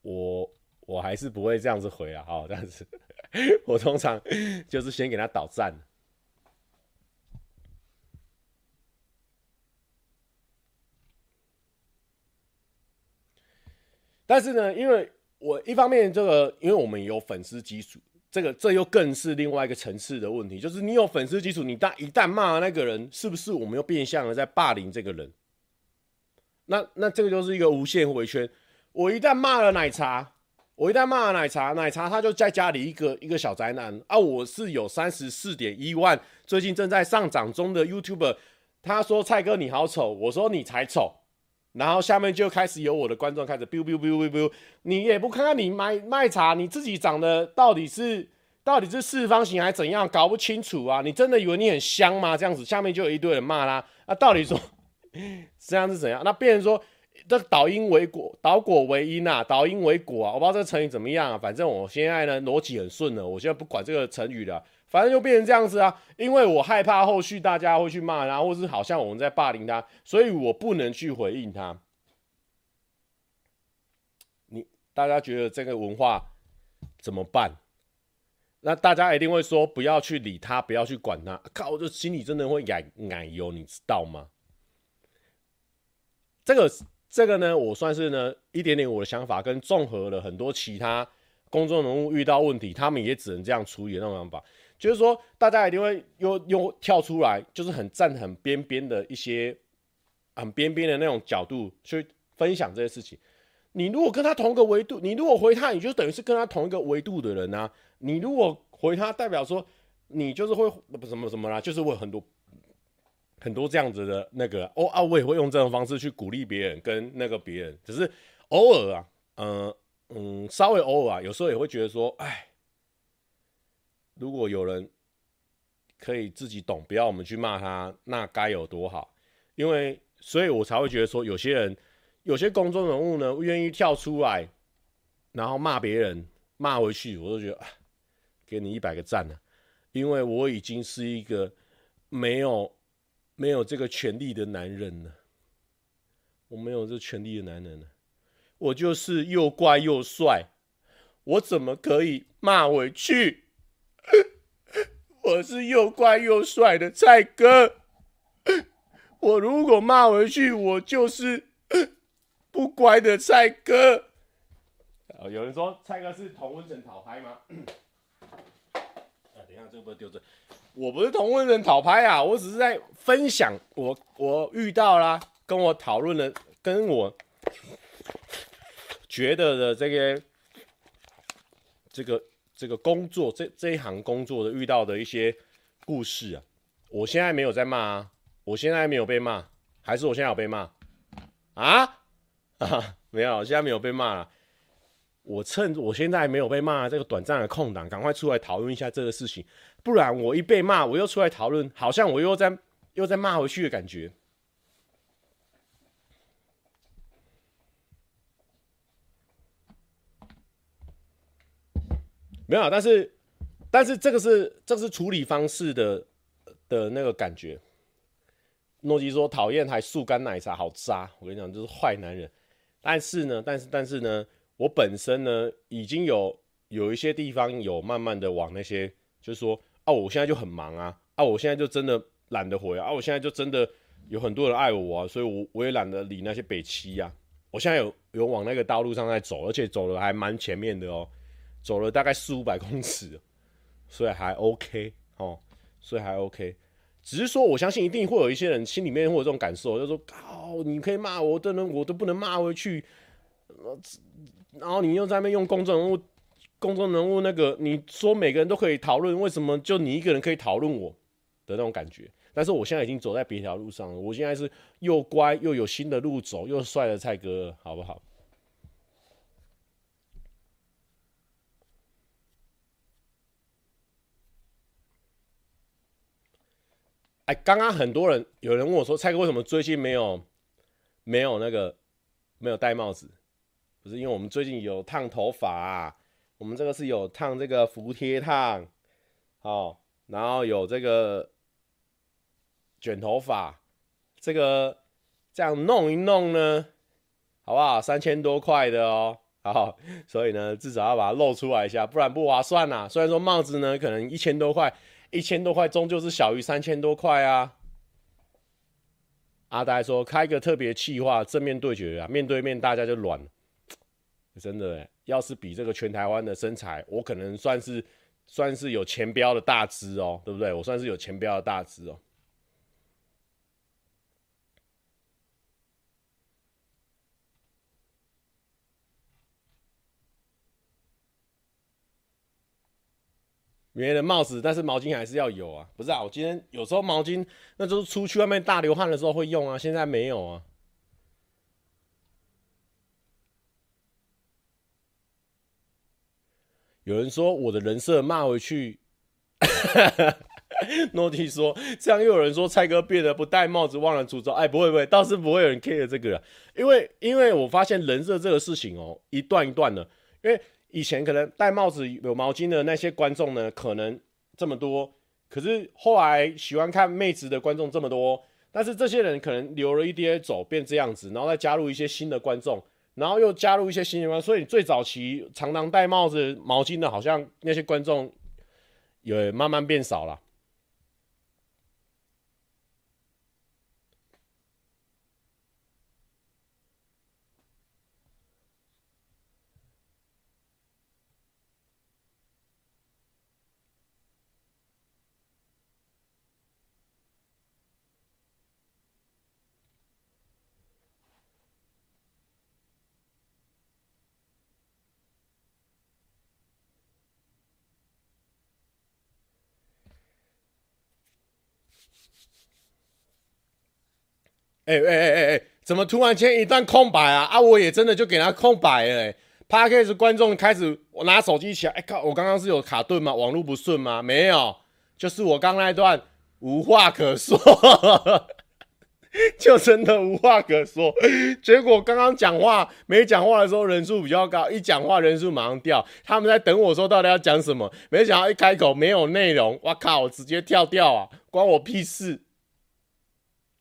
我我还是不会这样子回啊。好，这样子，我通常就是先给他倒赞。但是呢，因为我一方面这个，因为我们有粉丝基础，这个这又更是另外一个层次的问题，就是你有粉丝基础，你但一旦骂了那个人，是不是我们又变相的在霸凌这个人？那那这个就是一个无限回圈。我一旦骂了奶茶，我一旦骂了奶茶，奶茶他就在家里一个一个小宅男啊。我是有三十四点一万，最近正在上涨中的 YouTuber，他说蔡哥你好丑，我说你才丑。然后下面就开始有我的观众开始 biu biu biu biu 你也不看看你卖卖茶，你自己长得到底是到底是四方形还是怎样，搞不清楚啊！你真的以为你很香吗？这样子下面就有一堆人骂啦。啊，到底说 这样是怎样？那变成说这倒因为果，倒果为因啊，倒因为果啊！我不知道这个成语怎么样啊，反正我现在呢逻辑很顺了，我现在不管这个成语了。反正就变成这样子啊，因为我害怕后续大家会去骂他，或是好像我们在霸凌他，所以我不能去回应他。你大家觉得这个文化怎么办？那大家一定会说不要去理他，不要去管他。靠，我这心里真的会矮矮油，你知道吗？这个这个呢，我算是呢一点点我的想法，跟综合了很多其他公众人物遇到问题，他们也只能这样处理那种想法。就是说，大家一定会又又跳出来，就是很站很边边的一些很边边的那种角度去分享这些事情。你如果跟他同一个维度，你如果回他，你就等于是跟他同一个维度的人啊。你如果回他，代表说你就是会不什么什么啦，就是会很多很多这样子的那个哦啊，我也会用这种方式去鼓励别人跟那个别人，只是偶尔啊，嗯、嗯，稍微偶尔啊，有时候也会觉得说，哎，如果有人可以自己懂，不要我们去骂他，那该有多好。因为，所以我才会觉得说，有些人，有些公众人物呢，愿意跳出来，然后骂别人，骂回去，我都觉得，给你一百个赞呢，因为我已经是一个没有。没有这个权利的男人了，我没有这权利的男人了，我就是又乖又帅，我怎么可以骂回去？我是又乖又帅的蔡哥，我如果骂回去，我就是不乖的蔡哥。有人说蔡哥是同温层讨拍吗？啊，等一下，这个不是丢这。我不是同温层讨拍啊，我只是在分享我我遇到啦，跟我讨论的，跟我觉得的这个这个这个工作这这一行工作的遇到的一些故事啊。我现在没有在骂啊，我现在没有被骂，还是我现在有被骂啊？啊，没有，现在没有被骂了。我趁我现在没有被骂这个短暂的空档，赶快出来讨论一下这个事情。不然我一被骂，我又出来讨论，好像我又在又在骂回去的感觉。没有，但是但是这个是这个是处理方式的的那个感觉。诺基说讨厌还速干奶茶好渣，我跟你讲，就是坏男人。但是呢，但是但是呢，我本身呢已经有有一些地方有慢慢的往那些，就是说。啊，我现在就很忙啊！啊，我现在就真的懒得回啊！我现在就真的有很多人爱我啊，所以我我也懒得理那些北七呀。我现在有有往那个道路上在走，而且走的还蛮前面的哦，走了大概四五百公尺，所以还 OK 哦，所以还 OK。只是说，我相信一定会有一些人心里面会有这种感受，就说，靠，你可以骂我，都能我都不能骂回去，然后你又在那边用公众人物。公众人物那个，你说每个人都可以讨论，为什么就你一个人可以讨论我的那种感觉？但是我现在已经走在别条路上了，我现在是又乖又有新的路走，又帅的蔡哥，好不好？哎，刚刚很多人有人问我说，蔡哥为什么最近没有没有那个没有戴帽子？不是因为我们最近有烫头发啊。我们这个是有烫这个服帖烫，哦，然后有这个卷头发，这个这样弄一弄呢，好不好？三千多块的哦，好，所以呢，至少要把它露出来一下，不然不划算呐。虽然说帽子呢可能一千多块，一千多块终究是小于三千多块啊。阿呆说开个特别气话，正面对决啊，面对面大家就软了，真的。要是比这个全台湾的身材，我可能算是算是有钱标的大只哦，对不对？我算是有钱标的大只哦。没了帽子，但是毛巾还是要有啊。不是啊，我今天有时候毛巾那就是出去外面大流汗的时候会用啊，现在没有啊。有人说我的人设骂回去，诺蒂说这样又有人说蔡哥变得不戴帽子忘了出招，哎，不会不会，倒是不会有人 care 这个了，因为因为我发现人设这个事情哦，一段一段的，因为以前可能戴帽子有毛巾的那些观众呢，可能这么多，可是后来喜欢看妹子的观众这么多，但是这些人可能留了一点走变这样子，然后再加入一些新的观众。然后又加入一些新的观众，所以最早期常常戴帽子、毛巾的，好像那些观众也慢慢变少了。哎哎哎哎哎，怎么突然间一段空白啊？啊，我也真的就给他空白了、欸。Podcast 观众开始我拿手机起来，哎靠，我刚刚是有卡顿吗？网络不顺吗？没有，就是我刚那一段无话可说。就真的无话可说，结果刚刚讲话没讲话的时候人数比较高，一讲话人数马上掉。他们在等我说到底要讲什么，没想到一开口没有内容，我靠，我直接跳掉啊，关我屁事！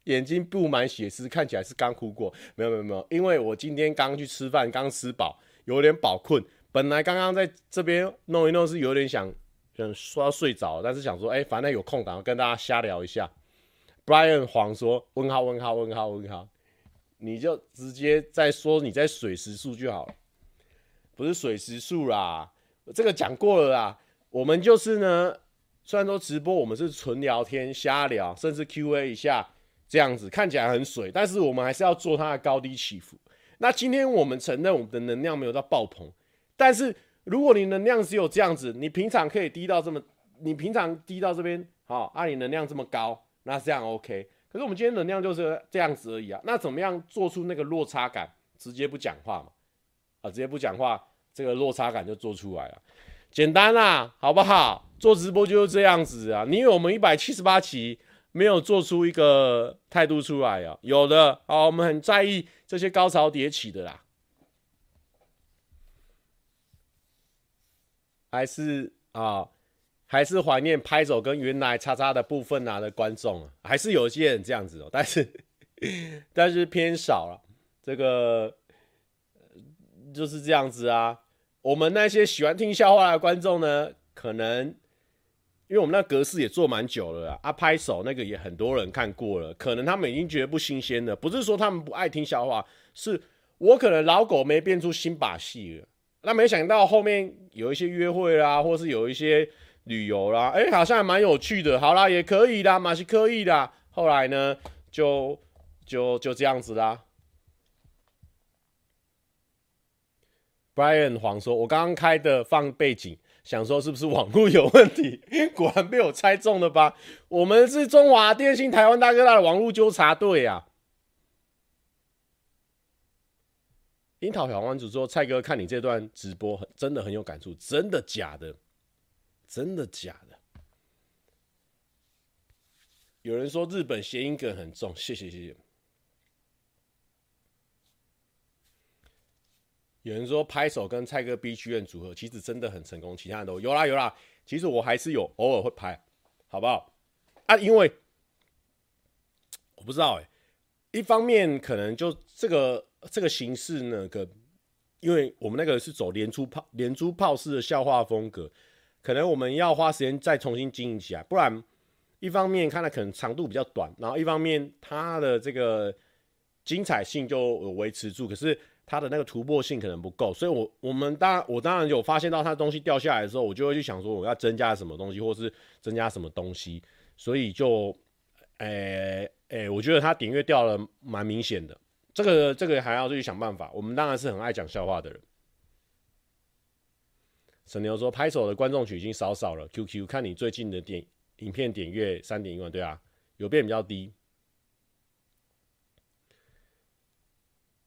眼睛布满血丝，看起来是刚哭过，没有没有没有，因为我今天刚去吃饭，刚吃饱，有点饱困。本来刚刚在这边弄一弄是有点想想说要睡着，但是想说，哎、反正有空档跟大家瞎聊一下。Brian 黄说：“问号问号问号问号，你就直接在说你在水时数就好了，不是水时数啦，这个讲过了啦。我们就是呢，虽然说直播我们是纯聊天、瞎聊，甚至 QA 一下这样子，看起来很水，但是我们还是要做它的高低起伏。那今天我们承认我们的能量没有到爆棚，但是如果你能量只有这样子，你平常可以低到这么，你平常低到这边，好，啊，你能量这么高。”那这样 OK，可是我们今天能量就是这样子而已啊。那怎么样做出那个落差感？直接不讲话嘛，啊，直接不讲话，这个落差感就做出来了，简单啦，好不好？做直播就是这样子啊。你以为我们一百七十八期没有做出一个态度出来啊？有的啊，我们很在意这些高潮迭起的啦，还是啊。还是怀念拍手跟原来叉叉的部分啊的观众啊，还是有些人这样子哦，但是但是偏少了。这个就是这样子啊。我们那些喜欢听笑话的观众呢，可能因为我们那格式也做蛮久了啊，拍手那个也很多人看过了，可能他们已经觉得不新鲜了。不是说他们不爱听笑话，是我可能老狗没变出新把戏了。那没想到后面有一些约会啦，或是有一些。旅游啦，哎、好像还蛮有趣的。好啦，也可以啦，马是可以的。后来呢，就就就这样子啦。Brian 黄说：“我刚刚开的放背景，想说是不是网络有问题？果然被我猜中了吧？我们是中华电信台湾大哥大的网络纠察队啊。”樱桃小丸子说：“蔡哥，看你这段直播，很真的很有感触，真的假的？”真的假的？有人说日本谐音梗很重，谢谢谢谢。有人说拍手跟蔡哥 B 剧院组合其实真的很成功，其他人都有啦有啦。其实我还是有偶尔会拍，好不好？啊，因为我不知道哎、一方面可能就这个这个形式呢，个因为我们那个是走连珠炮连珠炮式的笑话风格。可能我们要花时间再重新经营起来，不然一方面看来可能长度比较短，然后一方面它的这个精彩性就维持住，可是它的那个突破性可能不够，所以我我们当然我当然有发现到它的东西掉下来的时候，我就会去想说我要增加什么东西，或是增加什么东西，所以就诶诶、我觉得它点阅掉了蛮明显的，这个这个还要去想办法。我们当然是很爱讲笑话的人。沈牛说：“拍手的观众群已经少少了。QQ 看你最近的点影片点阅三点一万，对啊，有变比较低。”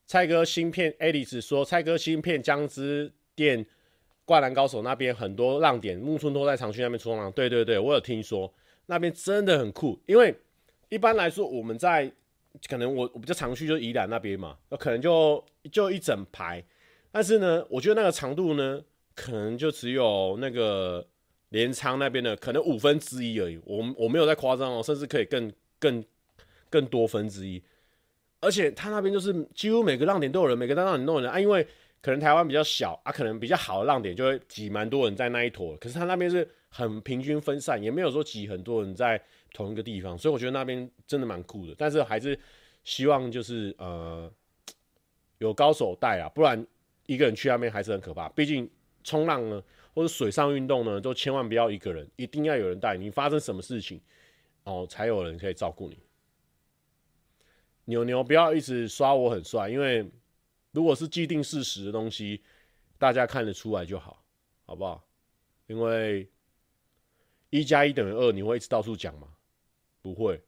蔡哥芯片，Alice 说：“蔡哥芯片江之电灌篮高手那边很多浪点，木村拓哉常去那边冲浪。对对对，我有听说那边真的很酷。因为一般来说我们在可能我我比较常去就宜兰那边嘛，那可能就就一整排。但是呢，我觉得那个长度呢。”可能就只有那个镰仓那边的可能五分之一而已，我我没有在夸张哦，甚至可以更更更多分之一，而且他那边就是几乎每个浪点都有人，每个浪点都有人啊，因为可能台湾比较小啊，可能比较好的浪点就会挤蛮多人在那一坨，可是他那边是很平均分散，也没有说挤很多人在同一个地方，所以我觉得那边真的蛮酷的，但是还是希望就是呃有高手带啊，不然一个人去那边还是很可怕，毕竟。冲浪呢，或者水上运动呢，都千万不要一个人，一定要有人带你。发生什么事情，哦，才有人可以照顾你。牛牛不要一直刷我很帅，因为如果是既定事实的东西，大家看得出来就好，好不好？因为一加一等于二，你会一直到处讲吗？不会，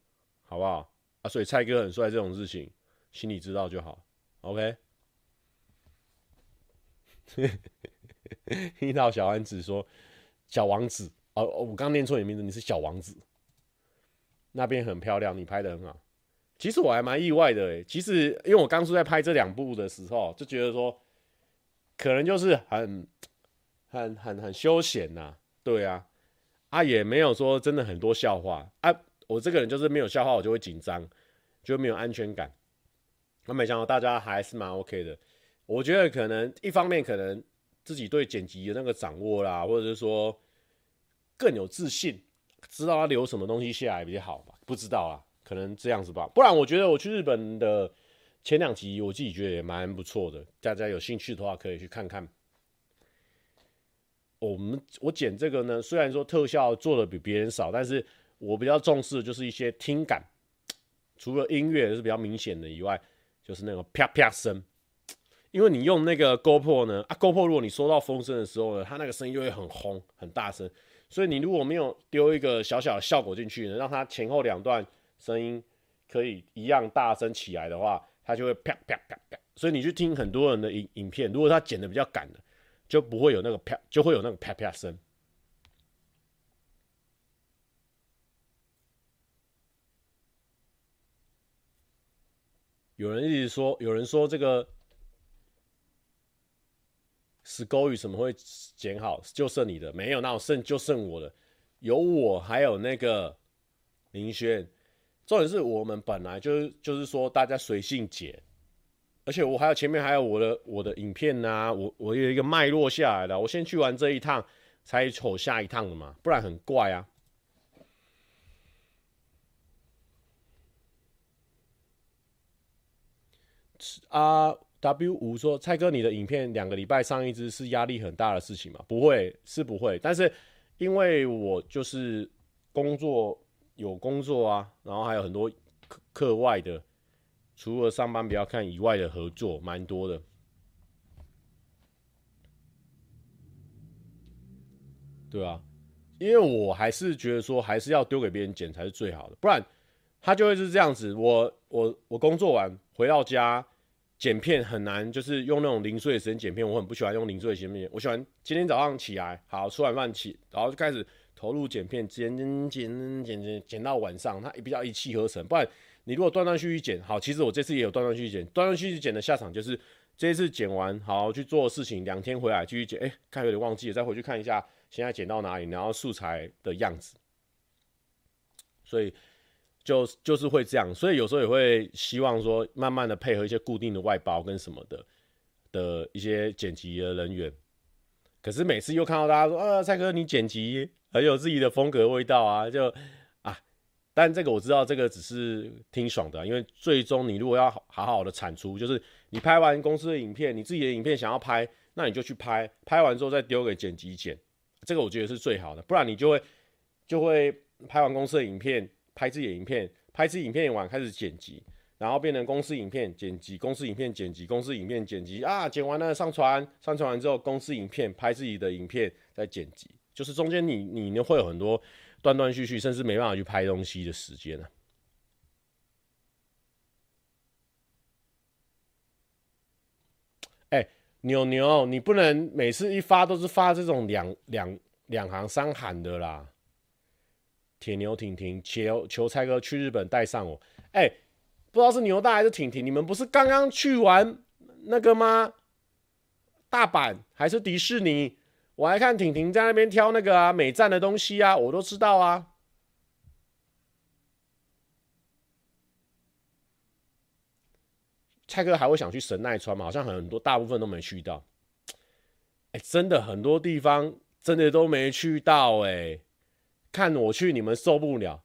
好不好？啊，所以蔡哥很帅这种事情，心里知道就好。OK。听到小丸子说小王子哦，我刚念错你名字，你是小王子。那边很漂亮，你拍的很好。其实我还蛮意外的诶，其实因为我当初在拍这两部的时候，就觉得说可能就是很很很很休闲呐，对啊，啊也没有说真的很多笑话啊。我这个人就是没有笑话我就会紧张，就没有安全感。那没想到大家还是蛮 OK 的。我觉得可能一方面可能自己对剪辑的那个掌握啦，或者是说更有自信，知道要留什么东西下来比较好吧？不知道啊，可能这样子吧。不然我觉得我去日本的前两集，我自己觉得也蛮不错的。大家有兴趣的话，可以去看看。我们我剪这个呢，虽然说特效做的比别人少，但是我比较重视的就是一些听感，除了音乐是比较明显的以外，就是那种啪啪声。因为你用那个 GoPro 呢，啊 GoPro 如果你收到风声的时候呢，它那个声音就会很轰很大声，所以你如果没有丢一个小小的效果进去呢，让它前后两段声音可以一样大声起来的话，它就会啪啪啪啪。所以你去听很多人的影影片，如果他剪的比较赶的，就不会有那个啪，就会有那个啪啪声。有人一直说，有人说这个。死勾玉什么会剪好？就剩你的没有，那我剩就剩我的，有我还有那个林轩。重点是我们本来就是就是说大家随性剪，而且我还有前面还有我的我的影片呐、啊，我我有一个脉络下来的，我先去完这一趟才走下一趟的嘛，不然很怪啊。啊。W 五说：“蔡哥，你的影片两个礼拜上一支是压力很大的事情吗？不会，是不会。但是因为我就是工作有工作啊，然后还有很多课课外的，除了上班不要看以外的合作，蛮多的。对啊，因为我还是觉得说，还是要丢给别人剪才是最好的，不然他就会是这样子。我我我工作完回到家。”剪片很难，就是用那种零碎的时间剪片，我很不喜欢用零碎的时间剪。我喜欢今天早上起来，好吃完饭起，然后就开始投入剪片，剪剪剪剪剪剪到晚上，它也比较一气呵成。不然你如果断断续续剪，好，其实我这次也有断断续续剪，断断续续剪的下场就是这次剪完，好去做事情，两天回来继续剪，哎，看有点忘记了，再回去看一下现在剪到哪里，然后素材的样子，所以。就就是会这样，所以有时候也会希望说，慢慢的配合一些固定的外包跟什么的的一些剪辑的人员。可是每次又看到大家说，啊，蔡哥你剪辑很有自己的风格味道啊，就啊，但这个我知道，这个只是挺爽的，因为最终你如果要好好的产出，就是你拍完公司的影片，你自己的影片想要拍，那你就去拍，拍完之后再丢给剪辑剪，这个我觉得是最好的，不然你就会就会拍完公司的影片。拍自己的影片，拍自己影片完开始剪辑，然后变成公司影片剪辑，公司影片剪辑，公司影片剪辑啊，剪完了上传，上传完之后公司影片拍自己的影片再剪辑，就是中间你你呢会有很多断断续续，甚至没办法去拍东西的时间啊。哎，牛牛，你不能每次一发都是发这种两两两行三行的啦。铁牛婷婷求求蔡哥去日本带上我，哎、不知道是牛大还是婷婷，你们不是刚刚去完那个吗？大阪还是迪士尼？我还看婷婷在那边挑那个啊美赞的东西啊，我都知道啊。蔡哥还会想去神奈川吗？好像很多大部分都没去到。哎、真的很多地方真的都没去到哎、看我去，你们受不了。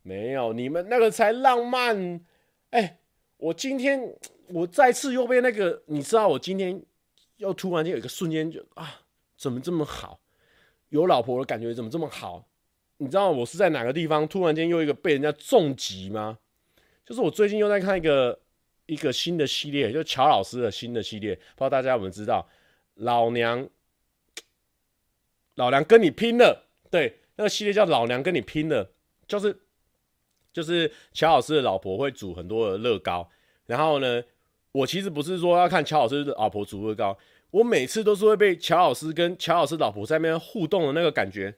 没有，你们那个才浪漫。哎、我今天我再次又被那个，你知道，我今天又突然间有一个瞬间就啊，怎么这么好？有老婆的感觉怎么这么好？你知道我是在哪个地方突然间又一个被人家重击吗？就是我最近又在看一个一个新的系列，就乔老师的新的系列，不知道大家有没有知道？老娘，老娘跟你拼了！对。那个系列叫《老娘跟你拼了》，就是就是乔老师的老婆会煮很多的乐高，然后呢，我其实不是说要看乔老师的老婆煮乐高，我每次都是会被乔老师跟乔老师老婆在那边互动的那个感觉，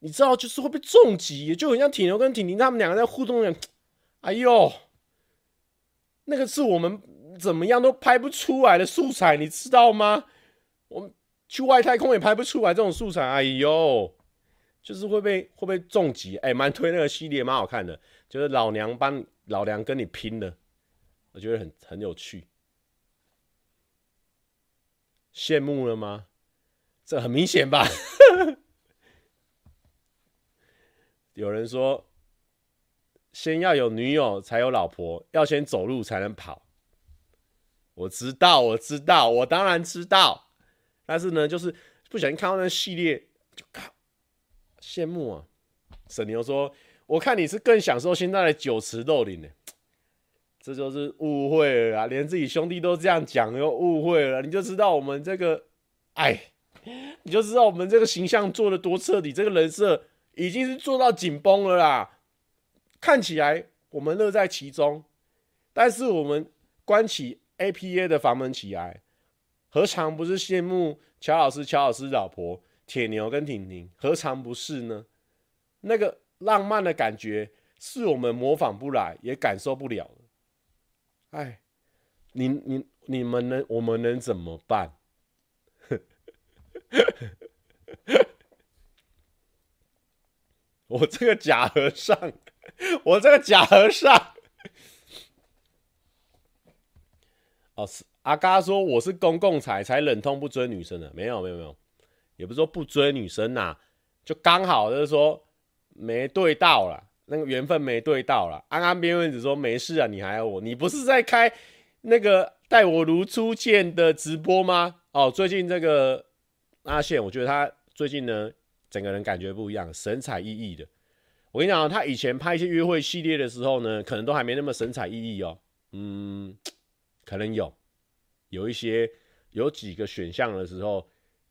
你知道，就是会被重击，就很像铁牛跟婷婷他们两个在互动一样，哎呦，那个是我们怎么样都拍不出来的素材，你知道吗？我们去外太空也拍不出来这种素材，哎呦。就是会被会被重击，哎、蛮推那个系列，蛮好看的。就是老娘帮老娘跟你拼的，我觉得很很有趣。羡慕了吗？这很明显吧？有人说，先要有女友才有老婆，要先走路才能跑。我知道，我知道，我当然知道。但是呢，就是不小心看到那系列，就靠。羡慕啊！沈牛说：“我看你是更享受现在的酒池肉林呢，这就是误会了啊！连自己兄弟都这样讲，又误会了，你就知道我们这个，哎，你就知道我们这个形象做的多彻底，这个人设已经是做到紧绷了啦。看起来我们乐在其中，但是我们关起 APA 的房门起来，何尝不是羡慕乔老师、乔老师老婆？”铁牛跟婷婷何尝不是呢？那个浪漫的感觉是我们模仿不来，也感受不了。哎，你你你们能，我们能怎么办？我这个假和尚，我这个假和尚。哦，是阿嘎说我是公共财，才忍痛不追女生的，没有没有没有。也不是说不追女生呐、就刚好就是说没对到了，那个缘分没对到了。安安边问只说没事啊，你还有我，你不是在开那个待我如初见的直播吗？哦，最近这个阿宪，我觉得他最近呢，整个人感觉不一样，神采奕奕的。我跟你讲，他以前拍一些约会系列的时候呢，可能都还没那么神采奕奕哦。嗯，可能有有一些有几个选项的时候。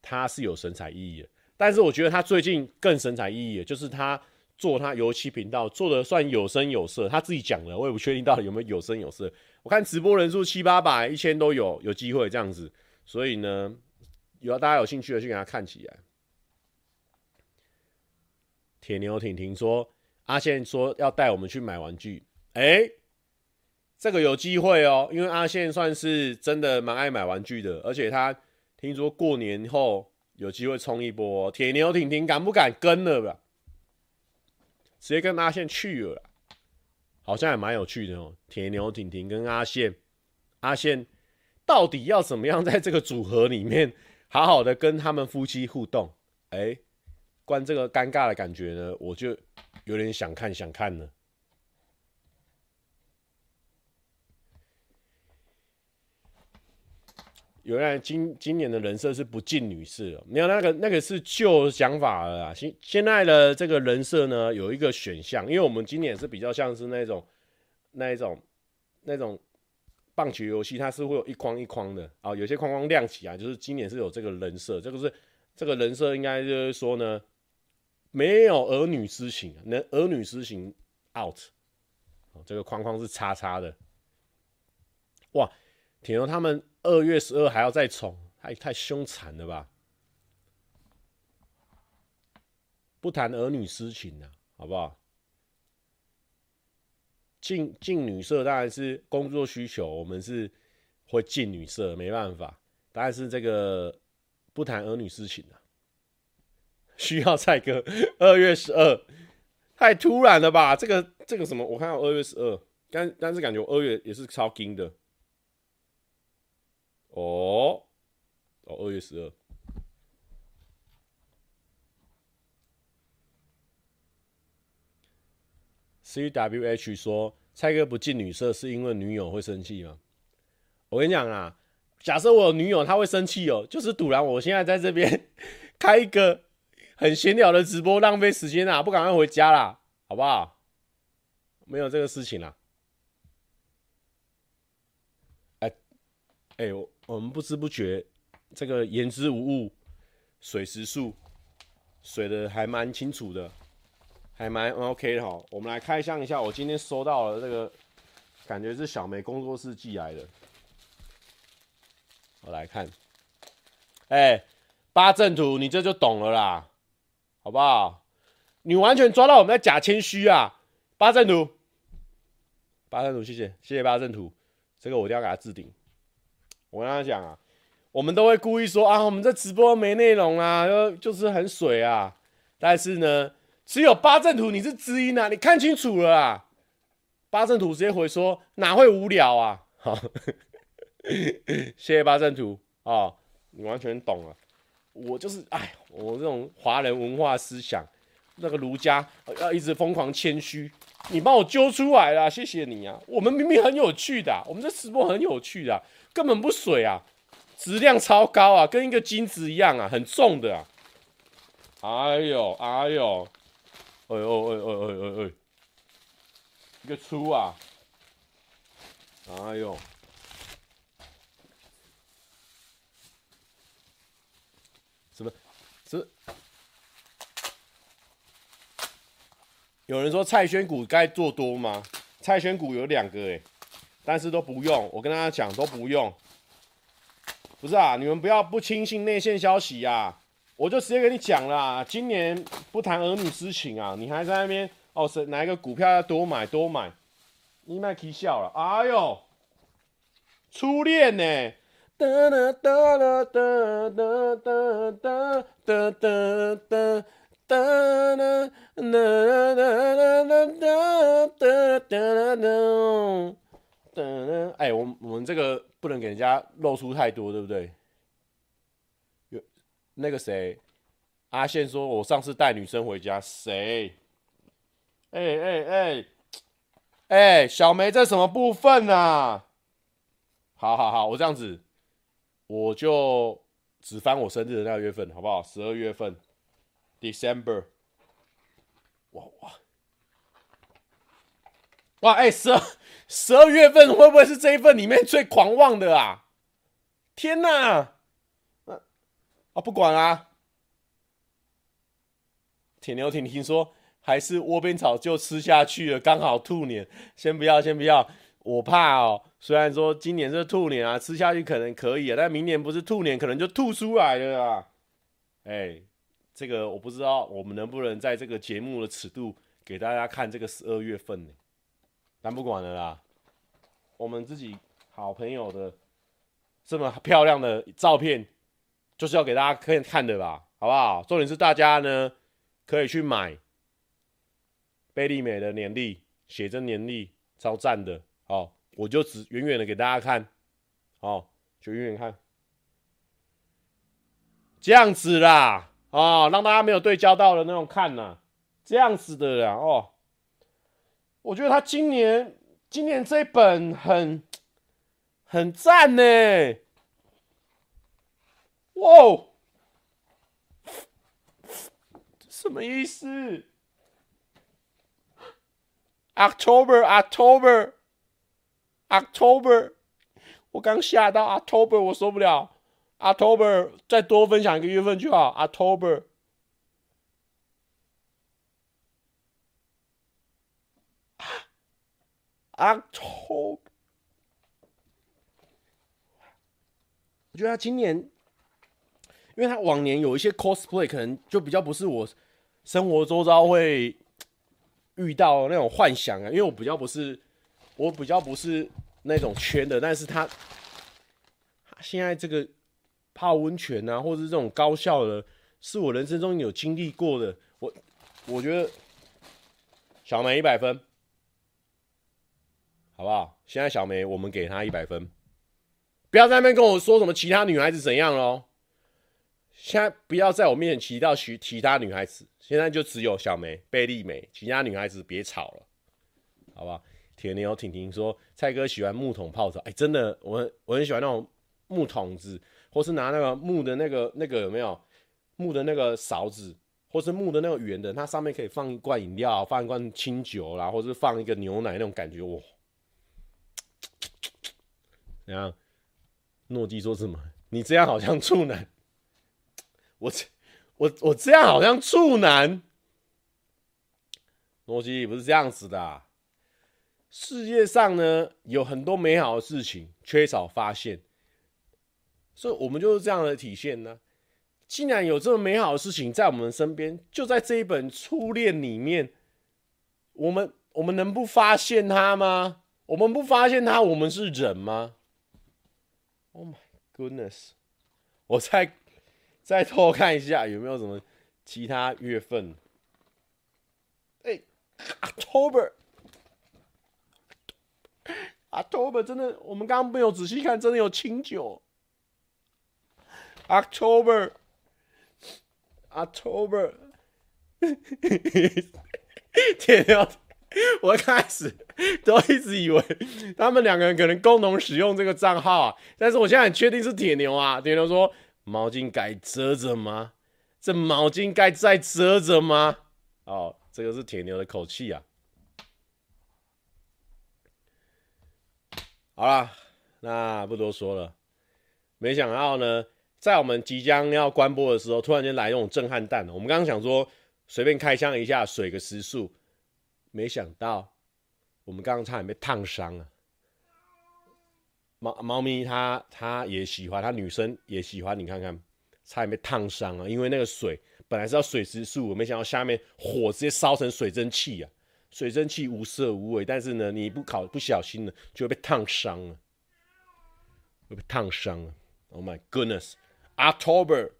他是有神采奕奕的，但是我觉得他最近更神采奕奕的，就是他做他游戏频道做的算有声有色，他自己讲的，我也不确定到底有没有有声有色。我看直播人数七八百、一千都有，有机会这样子，所以呢，有大家有兴趣的去给他看起来。铁牛婷婷说：“阿宪说要带我们去买玩具，哎、这个有机会哦，因为阿宪算是真的蛮爱买玩具的，而且他。”听说过年后有机会冲一波，铁牛婷婷敢不敢跟了吧？直接跟阿宪去了，好像也蛮有趣的哦。铁牛婷婷跟阿宪，阿宪到底要怎么样在这个组合里面好好的跟他们夫妻互动？哎，关这个尴尬的感觉呢，我就有点想看想看了。原来今今年的人设是不近女色，没有那个那个是旧想法了啦。现现在的这个人设呢，有一个选项，因为我们今年是比较像是那种那一种那种棒球游戏，它是会有一框一框的。啊，有些框框亮起来，就是今年是有这个人设，这个是这个人设应该就是说呢，没有儿女私情，能儿女私情 out，这个框框是叉叉的，哇，铁牛他们。二月十二还要再宠，太太凶残了吧？不谈儿女私情了，好不好？进进女色当然是工作需求，我们是会进女色，没办法。但是这个不谈儿女私情啊，需要蔡哥。二月十二太突然了吧？这个这个什么？我看到二月十二，但但是感觉二月也是超紧的。哦，哦，二月十二。CWH 说：“蔡哥不近女色是因为女友会生气吗？”我跟你讲啊，假设我有女友，她会生气哦，就是赌然我现在在这边 开一个很闲聊的直播，浪费时间啊，不赶快回家啦，好不好？没有这个事情啦。哎，哎我。我们不知不觉，这个言之无物，水时数，水的还蛮清楚的。还蛮 OK 的哈。我们来开箱一下，我今天收到了这个，感觉是小梅工作室寄来的。我来看，哎、八阵图，你这就懂了啦，好不好？你完全抓到我们在假谦虚啊，八阵图，八阵图，谢谢，谢谢八阵图，这个我一定要给他置顶。我跟他讲啊，我们都会故意说啊，我们这直播没内容啊，就就是很水啊，但是呢，只有八阵图你是知音啊，你看清楚了啊，八阵图直接回说哪会无聊啊，好。谢谢八阵图啊，你完全懂了。我就是哎，我这种华人文化思想，那个儒家要一直疯狂谦虚，你帮我揪出来了，谢谢你啊。我们明明很有趣的，我们这直播很有趣的，根本不水啊，质量超高啊，跟一个金子一样啊，很重的啊。哎呦哎呦，哎呦哎呦哎呦哎呦，哎一个粗啊，哎呦。什么？是？有人说蔡轩股该做多吗？蔡轩股有两个哎，但是都不用。我跟大家讲都不用。不是啊，你们不要不轻信内线消息啊！我就直接跟你讲啦，今年不谈儿女私情啊，你还在那边哦？是哪一个股票要多买多买？你卖起笑了！哎呦，初恋呢、欸？哒哒哒哒哒哒哒哒哒哒哒哒哒哒哒哒哒哒哒等，哎，我我们这个不能给人家露出太多，对不对？有那个谁，阿宪说，我上次带女生回家，谁？哎哎哎，哎，小梅在什么部分啊？好好好，我这样子，我就只翻我生日的那个月份，好不好？十二月份，December，哇哇哇，哎十二。十二月份会不会是这一份里面最狂妄的啊？天哪！啊，不管啊。铁牛挺听说还是窝边草就吃下去了，刚好兔年。先不要，先不要，我怕哦。虽然说今年是兔年啊，吃下去可能可以啊，但明年不是兔年，可能就吐出来了啊！哎、这个我不知道，我们能不能在这个节目的尺度给大家看这个十二月份呢？但不管了啦，我们自己好朋友的这么漂亮的照片，就是要给大家看看的吧，好不好？重点是大家呢可以去买贝利美的年历，写真年历，超赞的，好。我就只远远的给大家看，哦，就远远看，这样子啦，哦，让大家没有对焦到的那种看呐，这样子的啦，哦，我觉得他今年今年这本很很赞呢，哇，什么意思？October October。October，我刚吓到 October，我受不了。October，再多分享一个月份就好，October。阿抽我觉得他今年，因为他往年有一些 cosplay，可能就比较不是我生活周遭会遇到那种幻想啊，因为我比较不是。我比较不是那种圈的，但是他现在这个泡温泉啊，或者是这种高效的，是我人生中有经历过的。我我觉得小梅一百分，好不好？现在小梅我们给她一百分，不要在那边跟我说什么其他女孩子怎样喽。现在不要在我面前提到其其他女孩子，现在就只有小梅、贝利美，其他女孩子别吵了，好不好？铁牛婷婷说：“蔡哥喜欢木桶泡澡，哎、真的，我很我很喜欢那种木桶子，或是拿那个木的那个那个有没有木的那个勺子，或是木的那个圆的，它上面可以放一罐饮料，放一罐清酒啦，或是放一个牛奶那种感觉，哇！然后诺基说什么？你这样好像处男，我这我我这样好像处男，逻辑不是这样子的。世界上呢，有很多美好的事情，缺少发现，所以我们就是这样的体现呢。既然有这么美好的事情在我们身边，就在这一本初恋里面，我们我们能不发现它吗？我们不发现它，我们是人吗？Oh my goodness！我再再偷看一下有没有什么其他月份。哎，October。October 真的，我们刚刚没有仔细看，真的有清酒。October，October，铁牛，我一开始都一直以为他们两个人可能共同使用这个账号啊，但是我现在很确定是铁牛啊。铁牛说：“毛巾该遮着吗？这毛巾该再遮着吗？”哦，这个是铁牛的口气啊。好了，那不多说了。没想到呢，在我们即将要关播的时候，突然间来这种震撼弹。我们刚刚想说随便开枪一下，水个时速，没想到我们刚刚差点被烫伤了。猫猫咪它它也喜欢，它女生也喜欢。你看看，差点被烫伤了，因为那个水本来是要水时速，我没想到下面火直接烧成水蒸气啊！水蒸气无色无味，但是呢，你不烤不小心呢，就会被烫伤了，会被烫伤了。Oh my goodness，October，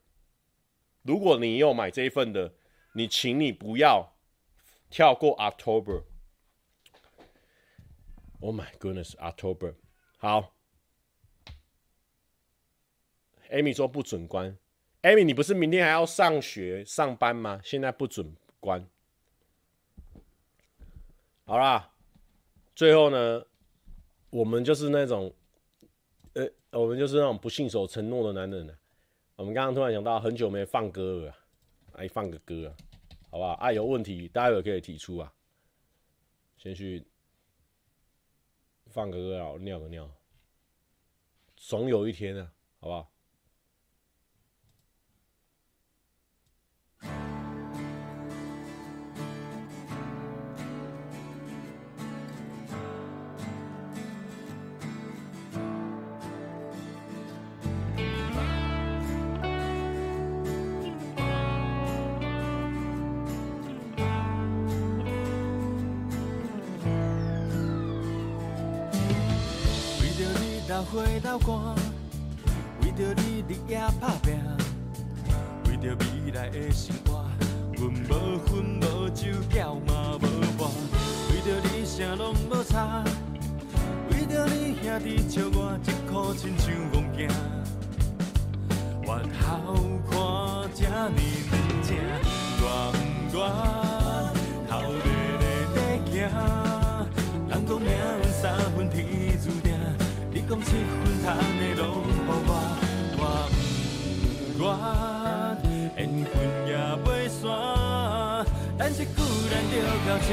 如果你有买这一份的，你请你不要跳过 October。Oh my goodness，October，好。Amy 说不准关，Amy 你不是明天还要上学上班吗？现在不准关。好啦，最后呢，我们就是那种，呃，我们就是那种不信守承诺的男人呢。我们刚刚突然想到，很久没放歌了，来放个歌，好不好？啊，有问题待会可以提出啊。先去放个歌然后，尿个尿，总有一天啊，好不好？流汗，为着你日夜打拼，为着未来的生活，阮无薰无酒，觉嘛无伴。为着你啥拢无差，为着你兄弟笑我一颗亲像戆囝。越好看这呢软正，愿不愿头日日在行？人讲命运三分天。讲七分烫的拢予我，我不愿缘分也袂散，但这句咱就到这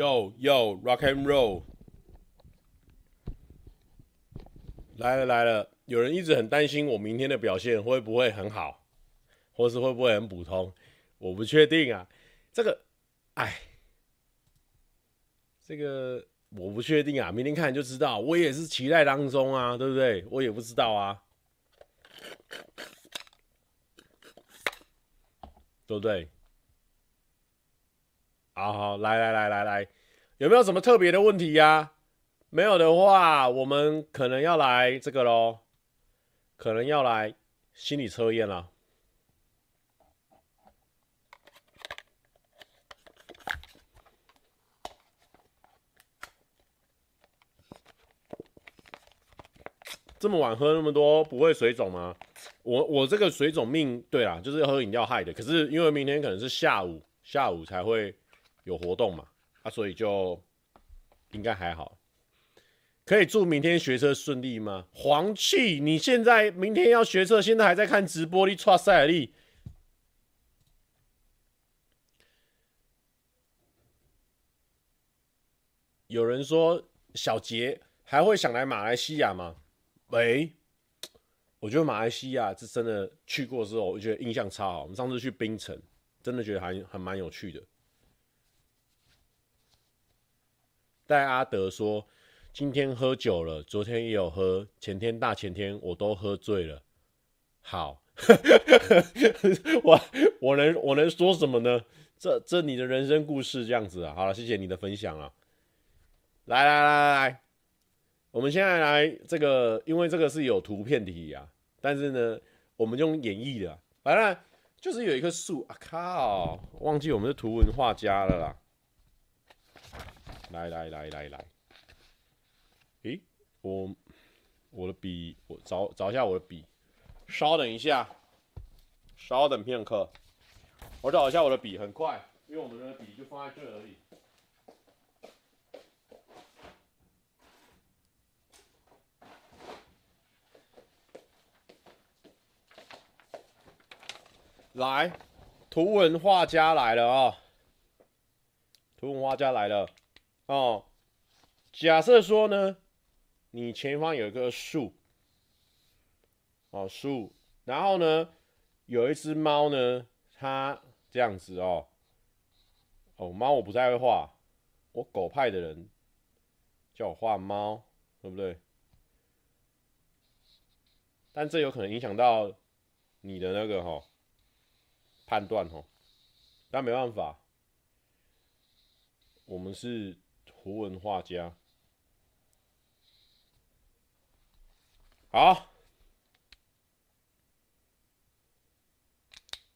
Yo Yo Rock and Roll，来了来了！有人一直很担心我明天的表现会不会很好，或是会不会很普通？我不确定啊。这个，哎，这个我不确定啊。明天看就知道。我也是期待当中啊，对不对？我也不知道啊，对不对？好好，来来来来来，有没有什么特别的问题呀、啊？没有的话，我们可能要来这个喽，可能要来心理测验了。这么晚喝那么多，不会水肿吗？我我这个水肿命，对啦，就是喝饮料害的。可是因为明天可能是下午，下午才会。有活动嘛？啊，所以就应该还好。可以祝明天学车顺利吗？黄气，你现在明天要学车，现在还在看直播，你剉赛哩。有人说小杰还会想来马来西亚吗？喂，我觉得马来西亚是真的去过之后，我觉得印象超好。我们上次去槟城，真的觉得还还蛮有趣的。戴阿德说：“今天喝酒了，昨天也有喝，前天、大前天我都喝醉了。好，我我能我能说什么呢？这这你的人生故事这样子啊。好了，谢谢你的分享啊。来来来来来，我们现在来这个，因为这个是有图片题啊，但是呢，我们用演绎的。反正就是有一棵树啊，靠，忘记我们是图文画家了啦。”来来来来来，诶，我我的笔，我找找一下我的笔，稍等一下，稍等片刻，我找一下我的笔，很快，因为我们的笔就放在这而已。来，图文画家来了啊、图文画家来了。哦，假设说呢，你前方有一棵树，哦树，然后呢，有一只猫呢，它这样子哦，哦猫我不太会画，我狗派的人叫我画猫，对不对？但这有可能影响到你的那个哦判断哦，但没办法，我们是。胡文画家。好，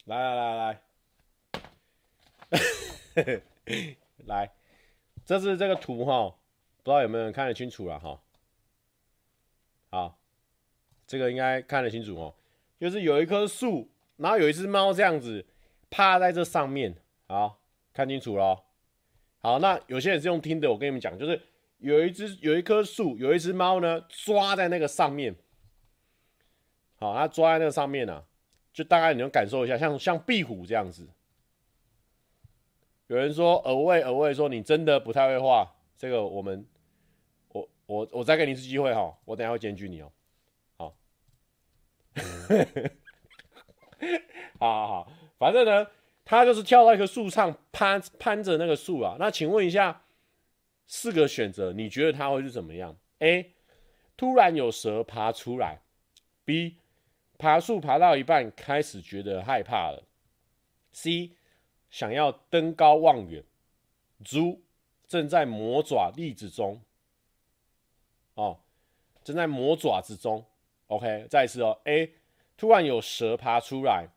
来来来来，来，这是这个图哈，不知道有没有人看得清楚了哈。好，这个应该看得清楚哦，就是有一棵树，然后有一只猫这样子趴在这上面，好，看清楚了、好，那有些人是用听的，我跟你们讲，就是有一只有一棵树，有一只猫呢抓在那个上面，好，它抓在那个上面啊。就大概你能感受一下，像像壁虎这样子。有人说耳位耳位说你真的不太会画，这个我们我我我再给你一次机会哈，我等下会检举你哦。好，好好好，反正呢，他就是跳到一棵树上攀攀着那个树啊。那请问一下，四个选择，你觉得他会是怎么样？A，突然有蛇爬出来；B。爬树爬到一半，开始觉得害怕了。C 想要登高望远。猪正在磨爪栗子中。哦，正在磨爪子中。OK，再一次哦。A 突然有蛇爬出来。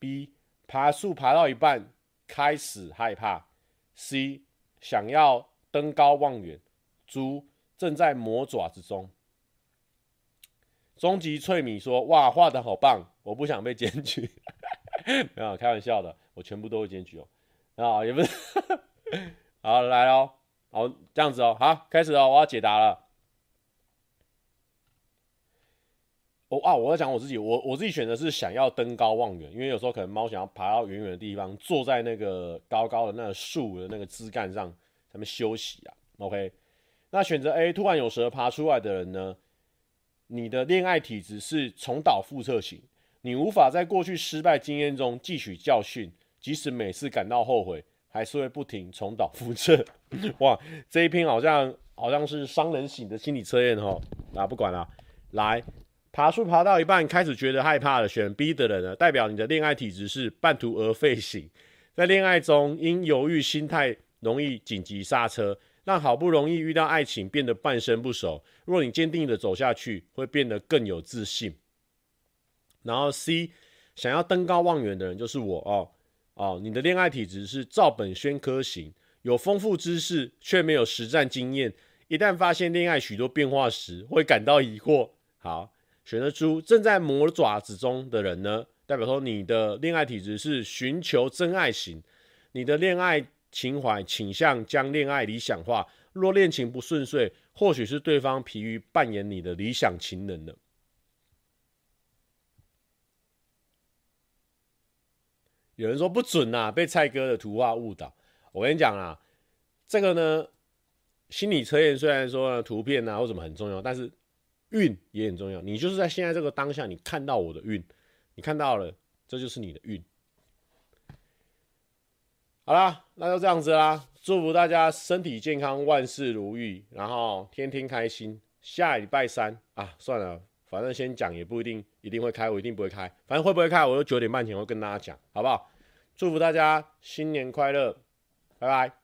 B 爬树爬到一半，开始害怕。C 想要登高望远。猪正在磨爪子中。终极脆米说：“哇，画的好棒！我不想被检举，没有开玩笑的，我全部都会检举哦。啊，也不是，好来哦，好这样子哦，好开始哦，我要解答了。哦，我要讲我自己，我我自己选择是想要登高望远，因为有时候可能猫想要爬到远远的地方，坐在那个高高的那个树的那个枝干上，他们休息啊。OK，那选择 A，突然有蛇爬出来的人呢？”你的恋爱体质是重蹈覆辙型，你无法在过去失败经验中汲取教训，即使每次感到后悔，还是会不停重蹈覆辙。哇，这一篇好像好像是商人型的心理测验哦。啊，不管了，来，爬树爬到一半开始觉得害怕了，选 B 的人呢，代表你的恋爱体质是半途而废型，在恋爱中因犹豫心态容易紧急刹车。让好不容易遇到爱情变得半生不熟。若你坚定的走下去，会变得更有自信。然后 C，想要登高望远的人就是我哦哦。你的恋爱体质是照本宣科型，有丰富知识却没有实战经验。一旦发现恋爱许多变化时，会感到疑惑。好，选择猪正在磨爪子中的人呢，代表说你的恋爱体质是寻求真爱型。你的恋爱。情怀倾向将恋爱理想化，若恋情不顺遂，或许是对方疲于扮演你的理想情人了。有人说不准呐、啊，被蔡哥的图画误导。我跟你讲啊，这个呢，心理测验虽然说图片啊或什么很重要，但是运也很重要。你就是在现在这个当下，你看到我的运，你看到了，这就是你的运。好啦，那就这样子啦。祝福大家身体健康，万事如意，然后天天开心。下礼拜三啊，算了，反正先讲也不一定一定会开，我一定不会开。反正会不会开，我就九点半前会跟大家讲，好不好？祝福大家新年快乐，拜拜。